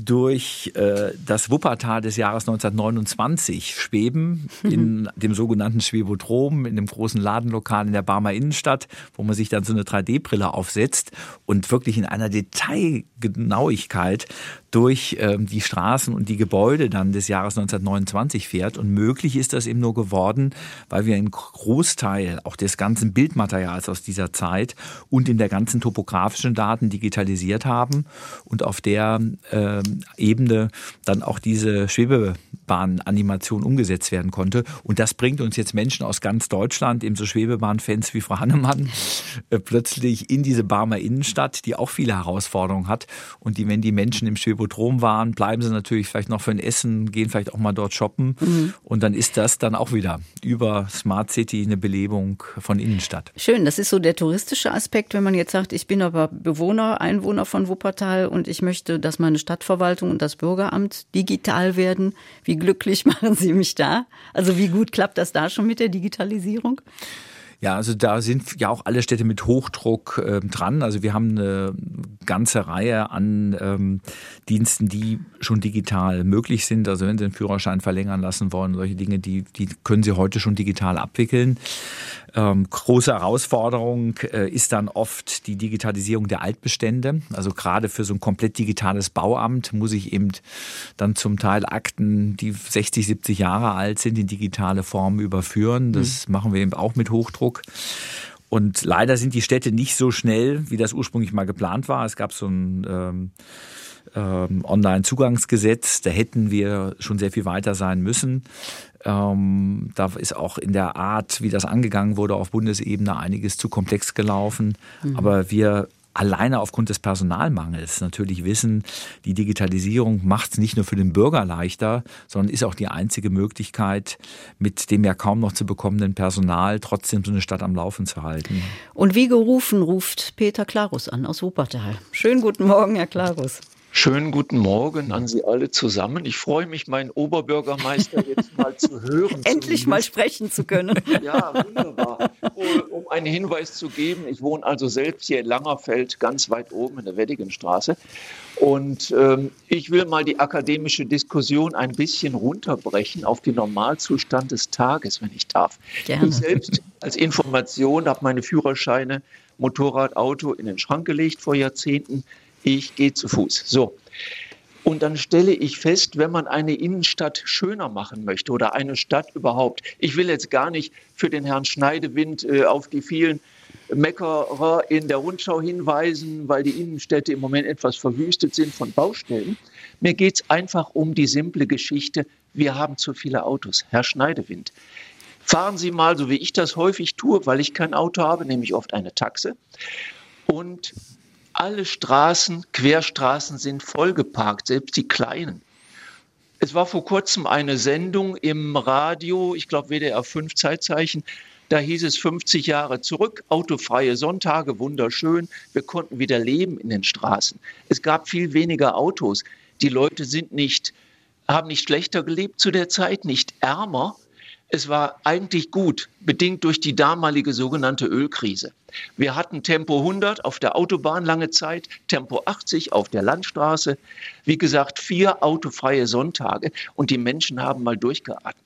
durch äh, das Wuppertal des Jahres 1929 schweben, in dem sogenannten Schwebodrom, in dem großen Ladenlokal in der Barmer Innenstadt, wo man sich dann so eine 3D-Brille aufsetzt und wirklich in einer Detailgenauigkeit durch ähm, die Straßen und die Gebäude dann des Jahres 1929 fährt. Und möglich ist das eben nur geworden, weil wir einen Großteil auch des ganzen Bildmaterials aus dieser Zeit und in der ganzen topografischen Daten digitalisiert haben und auf der äh, Ebene dann auch diese Schwebe Schwebebahnanimation umgesetzt werden konnte. Und das bringt uns jetzt Menschen aus ganz Deutschland, ebenso Schwebebahnfans wie Frau Hannemann, äh, plötzlich in diese Barmer Innenstadt, die auch viele Herausforderungen hat. Und die, wenn die Menschen im Schwebodrom waren, bleiben sie natürlich vielleicht noch für ein Essen, gehen vielleicht auch mal dort shoppen. Mhm. Und dann ist das dann auch wieder über Smart City eine Belebung von Innenstadt. Schön, das ist so der touristische Aspekt, wenn man jetzt sagt, ich bin aber Bewohner, Einwohner von Wuppertal und ich möchte, dass meine Stadtverwaltung und das Bürgeramt digital werden. Wie glücklich machen Sie mich da? Also wie gut klappt das da schon mit der Digitalisierung? Ja, also da sind ja auch alle Städte mit Hochdruck äh, dran. Also wir haben eine ganze Reihe an ähm, Diensten, die schon digital möglich sind. Also wenn Sie den Führerschein verlängern lassen wollen, solche Dinge, die, die können Sie heute schon digital abwickeln. Ähm, große Herausforderung äh, ist dann oft die Digitalisierung der Altbestände. Also gerade für so ein komplett digitales Bauamt muss ich eben dann zum Teil Akten, die 60, 70 Jahre alt sind, in digitale Form überführen. Das mhm. machen wir eben auch mit Hochdruck. Und leider sind die Städte nicht so schnell, wie das ursprünglich mal geplant war. Es gab so ein ähm, ähm, Online-Zugangsgesetz, da hätten wir schon sehr viel weiter sein müssen. Ähm, da ist auch in der Art, wie das angegangen wurde auf Bundesebene, einiges zu komplex gelaufen. Mhm. Aber wir alleine aufgrund des Personalmangels natürlich wissen, die Digitalisierung macht es nicht nur für den Bürger leichter, sondern ist auch die einzige Möglichkeit, mit dem ja kaum noch zu bekommenden Personal trotzdem so eine Stadt am Laufen zu halten. Und wie gerufen ruft Peter Klarus an aus Wuppertal. Schönen guten Morgen, Herr Klarus. Schönen guten Morgen an Sie alle zusammen. Ich freue mich, meinen Oberbürgermeister jetzt mal zu hören. Endlich zu mal sprechen zu können. Ja, wunderbar. Um einen Hinweis zu geben, ich wohne also selbst hier in Langerfeld, ganz weit oben in der Weddigenstraße. Und ähm, ich will mal die akademische Diskussion ein bisschen runterbrechen auf den Normalzustand des Tages, wenn ich darf. Gerne. Ich selbst als Information habe meine Führerscheine Motorrad, Auto in den Schrank gelegt vor Jahrzehnten ich gehe zu Fuß. So. Und dann stelle ich fest, wenn man eine Innenstadt schöner machen möchte oder eine Stadt überhaupt, ich will jetzt gar nicht für den Herrn Schneidewind äh, auf die vielen Meckerer in der Rundschau hinweisen, weil die Innenstädte im Moment etwas verwüstet sind von Baustellen. Mir geht es einfach um die simple Geschichte, wir haben zu viele Autos. Herr Schneidewind, fahren Sie mal, so wie ich das häufig tue, weil ich kein Auto habe, nämlich oft eine Taxe. Und alle Straßen, Querstraßen sind vollgeparkt, selbst die kleinen. Es war vor kurzem eine Sendung im Radio, ich glaube WDR 5 Zeitzeichen, da hieß es 50 Jahre zurück, autofreie Sonntage, wunderschön. Wir konnten wieder leben in den Straßen. Es gab viel weniger Autos. Die Leute sind nicht, haben nicht schlechter gelebt zu der Zeit, nicht ärmer, es war eigentlich gut, bedingt durch die damalige sogenannte Ölkrise. Wir hatten Tempo 100 auf der Autobahn lange Zeit, Tempo 80 auf der Landstraße. Wie gesagt, vier autofreie Sonntage und die Menschen haben mal durchgeatmet.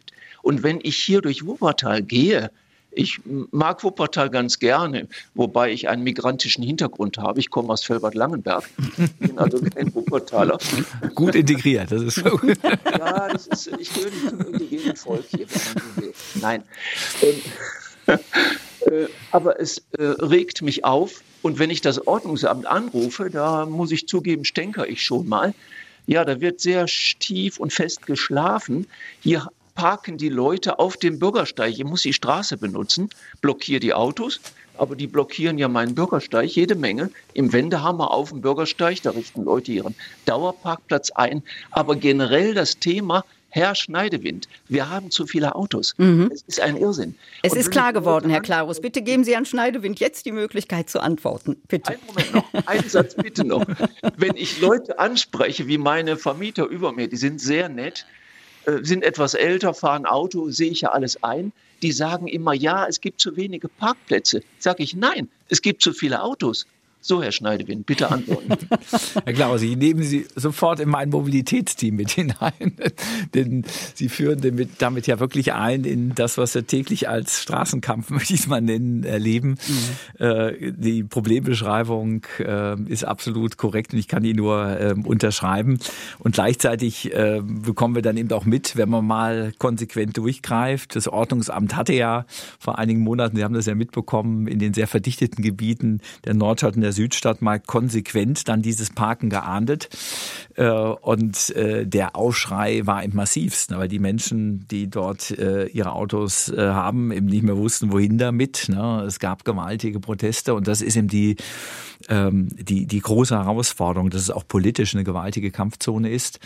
Und wenn ich hier durch Wuppertal gehe, ich mag Wuppertal ganz gerne, wobei ich einen migrantischen Hintergrund habe. Ich komme aus Felbert-Langenberg, bin also kein Wuppertaler. Gut integriert, das ist so gut. Ja, das ist, ich gehöre nicht zum indigenen Volk hier. Nein. Ähm, äh, aber es äh, regt mich auf. Und wenn ich das Ordnungsamt anrufe, da muss ich zugeben, stänker ich schon mal. Ja, da wird sehr tief und fest geschlafen. Hier parken die Leute auf dem Bürgersteig. Ich muss die Straße benutzen, blockiere die Autos, aber die blockieren ja meinen Bürgersteig jede Menge. Im Wendehammer auf dem Bürgersteig, da richten Leute ihren Dauerparkplatz ein. Aber generell das Thema Herr Schneidewind, wir haben zu viele Autos. Mhm. Es ist ein Irrsinn. Es Und ist klar geworden, Herr Klarus. Bitte geben Sie Herrn Schneidewind jetzt die Möglichkeit zu antworten. Bitte. Einen Moment noch, einen Satz bitte noch. Wenn ich Leute anspreche, wie meine Vermieter über mir, die sind sehr nett, äh, sind etwas älter, fahren Auto, sehe ich ja alles ein. Die sagen immer, ja, es gibt zu wenige Parkplätze. Sage ich, nein, es gibt zu viele Autos. So, Herr Schneidewind, bitte antworten. Herr Klaus, ich nehme Sie sofort in mein Mobilitätsteam mit hinein, denn Sie führen damit, ja wirklich ein in das, was wir täglich als Straßenkampf, möchte ich es mal nennen, erleben. Mhm. Äh, die Problembeschreibung äh, ist absolut korrekt und ich kann die nur äh, unterschreiben. Und gleichzeitig äh, bekommen wir dann eben auch mit, wenn man mal konsequent durchgreift. Das Ordnungsamt hatte ja vor einigen Monaten, Sie haben das ja mitbekommen, in den sehr verdichteten Gebieten der Nordstadt und der Südstadt mal konsequent dann dieses Parken geahndet. Äh, und äh, der Aufschrei war im massivsten, weil die Menschen, die dort äh, ihre Autos haben, eben nicht mehr wussten, wohin damit. Ne? Es gab gewaltige Proteste und das ist eben die, ähm, die, die große Herausforderung, dass es auch politisch eine gewaltige Kampfzone ist.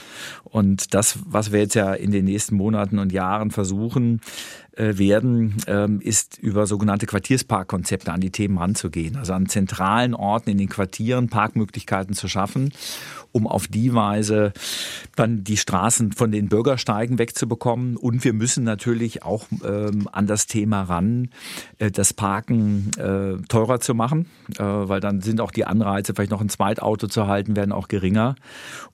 Und das, was wir jetzt ja in den nächsten Monaten und Jahren versuchen, werden, ähm, ist über sogenannte Quartiersparkkonzepte an die Themen ranzugehen. Also an zentralen Orten in den Quartieren Parkmöglichkeiten zu schaffen, um auf die Weise dann die Straßen von den Bürgersteigen wegzubekommen. Und wir müssen natürlich auch ähm, an das Thema ran, äh, das Parken äh, teurer zu machen, äh, weil dann sind auch die Anreize, vielleicht noch ein Zweitauto zu halten, werden auch geringer.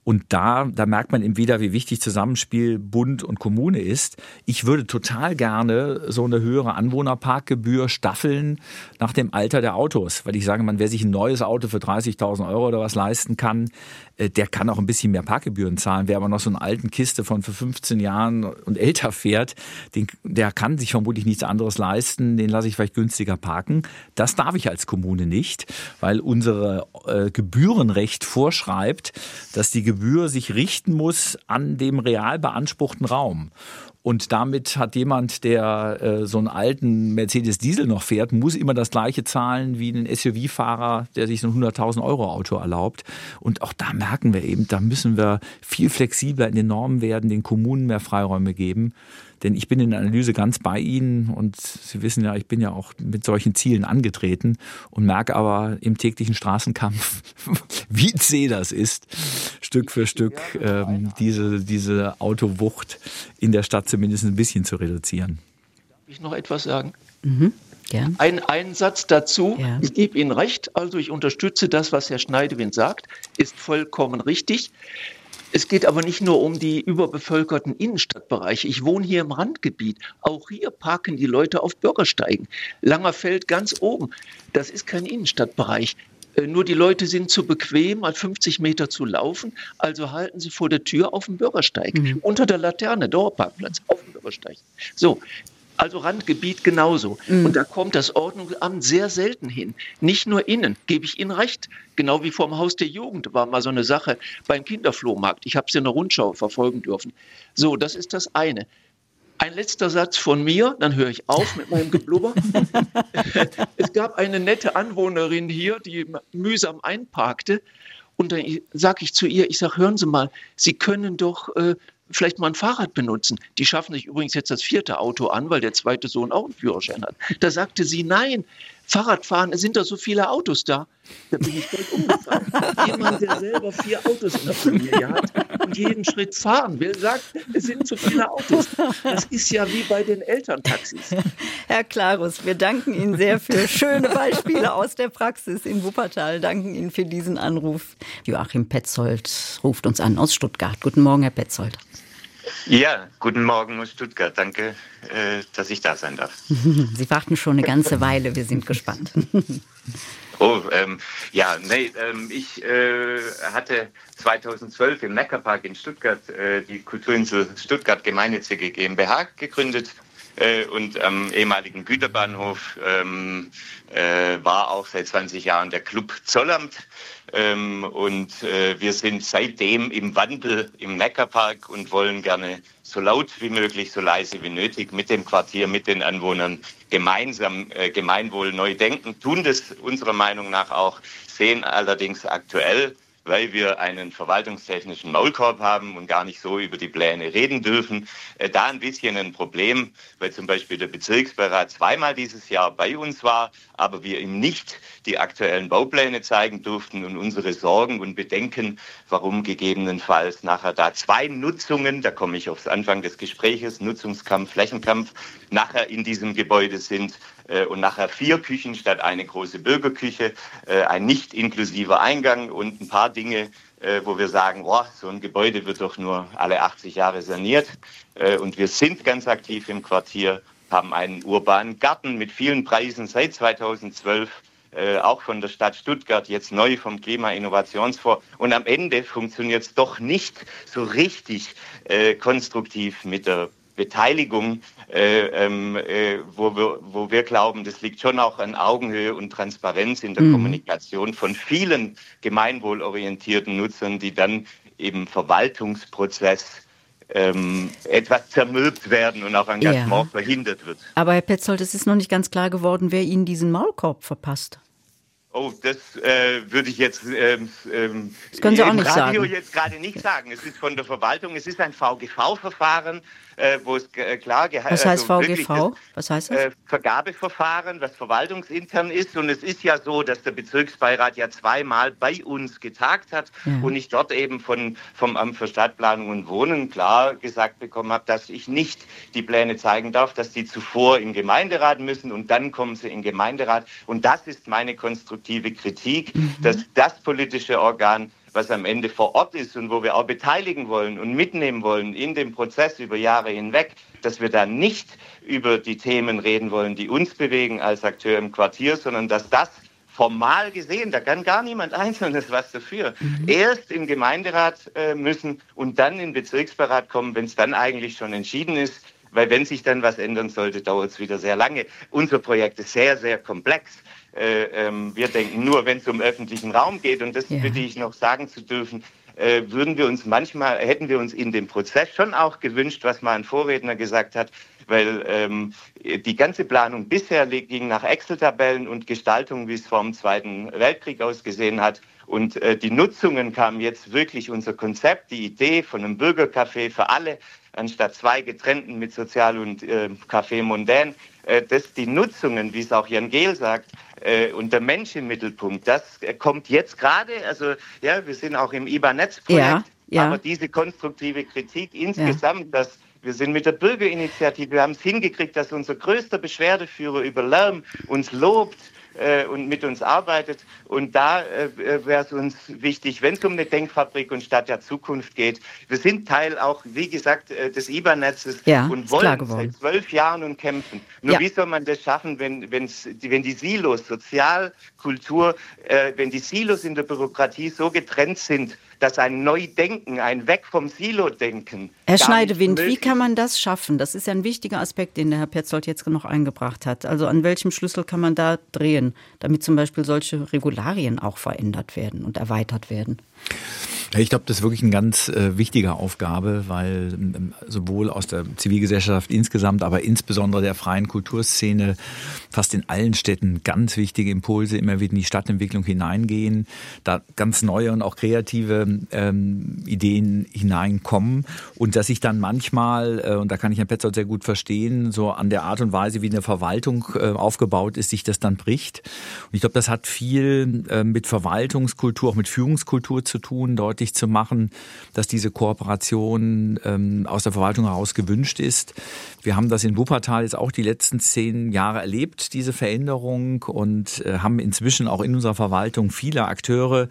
Und da, da merkt man eben wieder, wie wichtig Zusammenspiel Bund und Kommune ist. Ich würde total gerne so eine höhere Anwohnerparkgebühr staffeln nach dem Alter der Autos. Weil ich sage, man, wer sich ein neues Auto für 30.000 Euro oder was leisten kann, äh, der kann auch ein bisschen mehr Parkgebühren zahlen. Wer aber noch so eine alten Kiste von für 15 Jahren und älter fährt, den, der kann sich vermutlich nichts anderes leisten. Den lasse ich vielleicht günstiger parken. Das darf ich als Kommune nicht, weil unsere äh, Gebührenrecht vorschreibt, dass die Gebühr sich richten muss an dem real beanspruchten Raum. Und damit hat jemand, der äh, so einen alten Mercedes Diesel noch fährt, muss immer das gleiche zahlen wie ein SUV-Fahrer, der sich so ein 100.000 Euro Auto erlaubt. Und auch da merken wir eben, da müssen wir viel flexibler in den Normen werden, den Kommunen mehr Freiräume geben. Denn ich bin in der Analyse ganz bei Ihnen und Sie wissen ja, ich bin ja auch mit solchen Zielen angetreten und merke aber im täglichen Straßenkampf, wie zäh das ist, Stück für Stück ähm, diese, diese Autowucht in der Stadt zumindest ein bisschen zu reduzieren. Darf ich noch etwas sagen? Mhm. Gern. Ein, ein Satz dazu. Ja. Ich gebe Ihnen recht. Also ich unterstütze das, was Herr Schneidewind sagt, ist vollkommen richtig. Es geht aber nicht nur um die überbevölkerten Innenstadtbereiche. Ich wohne hier im Randgebiet. Auch hier parken die Leute auf Bürgersteigen. Langerfeld ganz oben. Das ist kein Innenstadtbereich. Äh, nur die Leute sind zu bequem, mal 50 Meter zu laufen. Also halten sie vor der Tür auf dem Bürgersteig. Mhm. Unter der Laterne, Dauerparkplatz, auf dem Bürgersteig. So, also Randgebiet genauso. Mhm. Und da kommt das Ordnungsamt sehr selten hin. Nicht nur innen, gebe ich Ihnen recht. Genau wie vorm Haus der Jugend war mal so eine Sache beim Kinderflohmarkt. Ich habe es in der Rundschau verfolgen dürfen. So, das ist das eine. Ein letzter Satz von mir, dann höre ich auf mit meinem Geblubber. es gab eine nette Anwohnerin hier, die mühsam einparkte. Und dann sage ich zu ihr, ich sage, hören Sie mal, Sie können doch äh, vielleicht mal ein Fahrrad benutzen. Die schaffen sich übrigens jetzt das vierte Auto an, weil der zweite Sohn auch einen Führerschein hat. Da sagte sie, nein, Fahrradfahren, es sind da so viele Autos da. Da bin ich voll umgefallen. Jemand, der selber vier Autos in der Familie hat und jeden Schritt fahren will, sagt, es sind zu viele Autos. Das ist ja wie bei den Elterntaxis. Herr Klarus, wir danken Ihnen sehr für schöne Beispiele aus der Praxis in Wuppertal. Danken Ihnen für diesen Anruf. Joachim Petzold ruft uns an aus Stuttgart. Guten Morgen, Herr Petzold. Ja, guten Morgen aus Stuttgart. Danke, äh, dass ich da sein darf. Sie warten schon eine ganze Weile. Wir sind gespannt. Oh, ähm, ja, nee, ähm, ich äh, hatte 2012 im Neckarpark in Stuttgart äh, die Kulturinsel Stuttgart Gemeinnützige GmbH gegründet äh, und am ehemaligen Güterbahnhof ähm, äh, war auch seit 20 Jahren der Club Zollamt. Ähm, und äh, wir sind seitdem im Wandel im Neckarpark und wollen gerne so laut wie möglich, so leise wie nötig mit dem Quartier, mit den Anwohnern gemeinsam äh, Gemeinwohl neu denken, tun das unserer Meinung nach auch, sehen allerdings aktuell weil wir einen verwaltungstechnischen Maulkorb haben und gar nicht so über die Pläne reden dürfen. Äh, da ein bisschen ein Problem, weil zum Beispiel der Bezirksbeirat zweimal dieses Jahr bei uns war, aber wir ihm nicht die aktuellen Baupläne zeigen durften und unsere Sorgen und Bedenken, warum gegebenenfalls nachher da zwei Nutzungen, da komme ich aufs Anfang des Gespräches, Nutzungskampf, Flächenkampf, nachher in diesem Gebäude sind und nachher vier Küchen statt eine große Bürgerküche, äh, ein nicht inklusiver Eingang und ein paar Dinge, äh, wo wir sagen, boah, so ein Gebäude wird doch nur alle 80 Jahre saniert. und wir sind ganz aktiv im Quartier, haben einen urbanen Garten mit vielen Preisen seit 2012 auch von der Stadt Stuttgart, jetzt neu vom Klima-Innovationsfonds. Und am Ende funktioniert es doch nicht so richtig äh, konstruktiv mit der Beteiligung, äh, ähm, äh, wo, wir, wo wir glauben, das liegt schon auch an Augenhöhe und Transparenz in der mhm. Kommunikation von vielen gemeinwohlorientierten Nutzern, die dann eben Verwaltungsprozess ähm, etwas zermürbt werden und auch Engagement ja. verhindert wird. Aber Herr Petzold, es ist noch nicht ganz klar geworden, wer Ihnen diesen Maulkorb verpasst. Oh, das äh, würde ich jetzt ähm, ähm, das können Sie auch nicht Radio sagen. jetzt gerade nicht sagen. Es ist von der Verwaltung, es ist ein VGV-Verfahren äh, wo es äh, klar Was heißt also VGV? Was heißt das? Äh, Vergabeverfahren, was verwaltungsintern ist. Und es ist ja so, dass der Bezirksbeirat ja zweimal bei uns getagt hat ja. und ich dort eben von, vom Amt für Stadtplanung und Wohnen klar gesagt bekommen habe, dass ich nicht die Pläne zeigen darf, dass die zuvor im Gemeinderat müssen und dann kommen sie in den Gemeinderat. Und das ist meine konstruktive Kritik, mhm. dass das politische Organ was am Ende vor Ort ist und wo wir auch beteiligen wollen und mitnehmen wollen in dem Prozess über Jahre hinweg, dass wir da nicht über die Themen reden wollen, die uns bewegen als Akteur im Quartier, sondern dass das formal gesehen, da kann gar niemand Einzelnes was dafür, mhm. erst im Gemeinderat äh, müssen und dann im Bezirksberat kommen, wenn es dann eigentlich schon entschieden ist. Weil wenn sich dann was ändern sollte, dauert es wieder sehr lange. Unser Projekt ist sehr, sehr komplex. Äh, ähm, wir denken nur, wenn es um öffentlichen Raum geht, und das ja. bitte ich noch sagen zu dürfen, äh, würden wir uns manchmal, hätten wir uns in dem Prozess schon auch gewünscht, was mal ein Vorredner gesagt hat, weil ähm, die ganze Planung bisher ging nach Excel-Tabellen und Gestaltung, wie es vor dem Zweiten Weltkrieg ausgesehen hat. Und äh, die Nutzungen kamen jetzt wirklich unser Konzept, die Idee von einem Bürgercafé für alle, anstatt zwei getrennten mit Sozial- und äh, Café Mondain, äh, dass die Nutzungen, wie es auch Jan Gehl sagt, äh, und der Mensch im Mittelpunkt, das äh, kommt jetzt gerade, also ja, wir sind auch im IBA-Netz-Projekt, ja, ja. aber diese konstruktive Kritik insgesamt, ja. dass wir sind mit der Bürgerinitiative, wir haben es hingekriegt, dass unser größter Beschwerdeführer über Lärm uns lobt, äh, und mit uns arbeitet. Und da äh, wäre es uns wichtig, wenn es um eine Denkfabrik und Stadt der Zukunft geht. Wir sind Teil auch, wie gesagt, äh, des IBA-Netzes ja, und wollen seit zwölf Jahren und kämpfen. Nur ja. wie soll man das schaffen, wenn, wenn's, wenn die Silos, Sozial, Kultur, äh, wenn die Silos in der Bürokratie so getrennt sind, dass ein Neudenken, ein Weg vom Silo-Denken. Herr Schneidewind, wie kann man das schaffen? Das ist ja ein wichtiger Aspekt, den der Herr Petzold jetzt noch eingebracht hat. Also an welchem Schlüssel kann man da drehen, damit zum Beispiel solche Regularien auch verändert werden und erweitert werden? Ich glaube, das ist wirklich eine ganz äh, wichtige Aufgabe, weil ähm, sowohl aus der Zivilgesellschaft insgesamt, aber insbesondere der freien Kulturszene fast in allen Städten ganz wichtige Impulse immer wieder in die Stadtentwicklung hineingehen, da ganz neue und auch kreative ähm, Ideen hineinkommen und dass sich dann manchmal, äh, und da kann ich Herrn Petzold sehr gut verstehen, so an der Art und Weise, wie eine Verwaltung äh, aufgebaut ist, sich das dann bricht. Und ich glaube, das hat viel äh, mit Verwaltungskultur, auch mit Führungskultur zu tun, deutlich deutlich zu machen, dass diese Kooperation ähm, aus der Verwaltung heraus gewünscht ist. Wir haben das in Wuppertal jetzt auch die letzten zehn Jahre erlebt, diese Veränderung, und äh, haben inzwischen auch in unserer Verwaltung viele Akteure,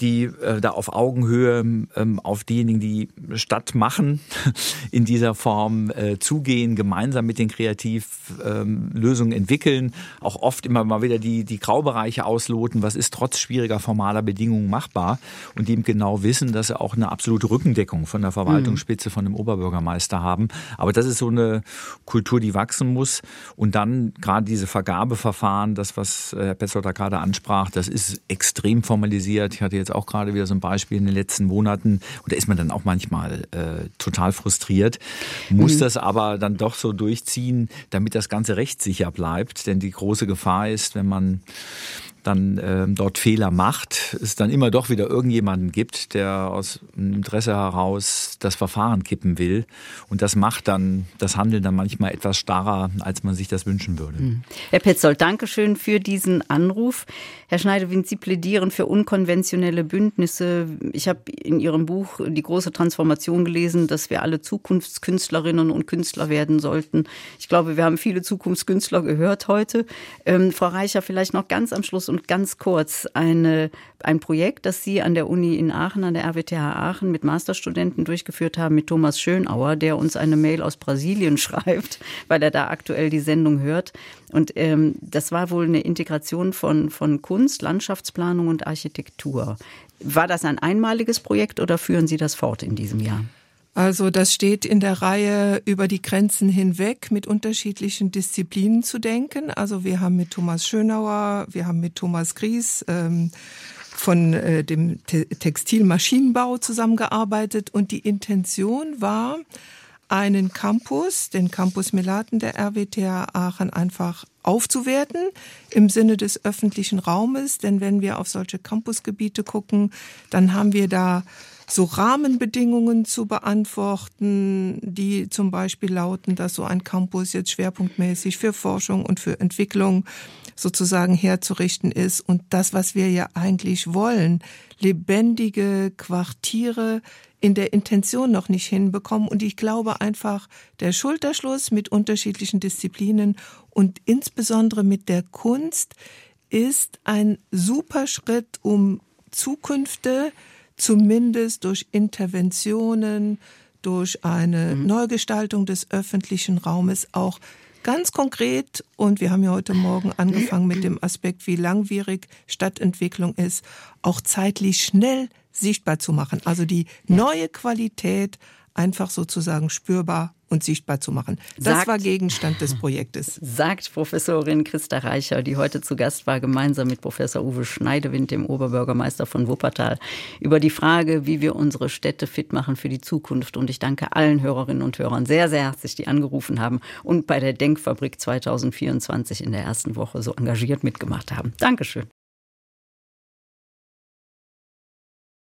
die äh, da auf Augenhöhe ähm, auf diejenigen, die Stadt machen, in dieser Form äh, zugehen, gemeinsam mit den Kreativlösungen ähm, entwickeln, auch oft immer mal wieder die, die Graubereiche ausloten, was ist trotz schwieriger formaler Bedingungen machbar und die eben genau wissen, dass sie auch eine absolute Rückendeckung von der Verwaltungsspitze, von dem Oberbürgermeister haben. Aber das ist so eine Kultur, die wachsen muss und dann gerade diese Vergabeverfahren, das, was Herr Petzold gerade ansprach, das ist extrem formalisiert. Ich hatte jetzt jetzt auch gerade wieder so ein Beispiel in den letzten Monaten. Und da ist man dann auch manchmal äh, total frustriert, muss mhm. das aber dann doch so durchziehen, damit das Ganze rechtssicher bleibt. Denn die große Gefahr ist, wenn man dann äh, dort Fehler macht, es dann immer doch wieder irgendjemanden gibt, der aus Interesse heraus das Verfahren kippen will. Und das macht dann das Handeln dann manchmal etwas starrer, als man sich das wünschen würde. Hm. Herr Petzold, danke schön für diesen Anruf. Herr Schneidewind, Sie plädieren für unkonventionelle Bündnisse. Ich habe in Ihrem Buch Die große Transformation gelesen, dass wir alle Zukunftskünstlerinnen und Künstler werden sollten. Ich glaube, wir haben viele Zukunftskünstler gehört heute. Ähm, Frau Reicher, vielleicht noch ganz am Schluss und ganz kurz eine, ein Projekt, das Sie an der Uni in Aachen, an der RWTH Aachen mit Masterstudenten durchgeführt haben, mit Thomas Schönauer, der uns eine Mail aus Brasilien schreibt, weil er da aktuell die Sendung hört. Und ähm, das war wohl eine Integration von, von Kunst, Landschaftsplanung und Architektur. War das ein einmaliges Projekt oder führen Sie das fort in diesem Jahr? Also das steht in der Reihe über die Grenzen hinweg mit unterschiedlichen Disziplinen zu denken. Also wir haben mit Thomas Schönauer, wir haben mit Thomas Gries ähm, von äh, dem Te Textilmaschinenbau zusammengearbeitet und die Intention war, einen Campus, den Campus Melaten der RWTH Aachen einfach aufzuwerten im Sinne des öffentlichen Raumes. Denn wenn wir auf solche Campusgebiete gucken, dann haben wir da so Rahmenbedingungen zu beantworten, die zum Beispiel lauten, dass so ein Campus jetzt schwerpunktmäßig für Forschung und für Entwicklung sozusagen herzurichten ist. Und das, was wir ja eigentlich wollen, lebendige Quartiere in der Intention noch nicht hinbekommen. Und ich glaube einfach, der Schulterschluss mit unterschiedlichen Disziplinen und insbesondere mit der Kunst ist ein super Schritt, um Zukünfte zumindest durch Interventionen, durch eine mhm. Neugestaltung des öffentlichen Raumes auch ganz konkret, und wir haben ja heute Morgen angefangen mit dem Aspekt, wie langwierig Stadtentwicklung ist, auch zeitlich schnell sichtbar zu machen. Also die neue Qualität einfach sozusagen spürbar und sichtbar zu machen. Das sagt, war Gegenstand des Projektes. Sagt Professorin Christa Reicher, die heute zu Gast war, gemeinsam mit Professor Uwe Schneidewind, dem Oberbürgermeister von Wuppertal, über die Frage, wie wir unsere Städte fit machen für die Zukunft. Und ich danke allen Hörerinnen und Hörern sehr, sehr herzlich, die angerufen haben und bei der Denkfabrik 2024 in der ersten Woche so engagiert mitgemacht haben. Dankeschön.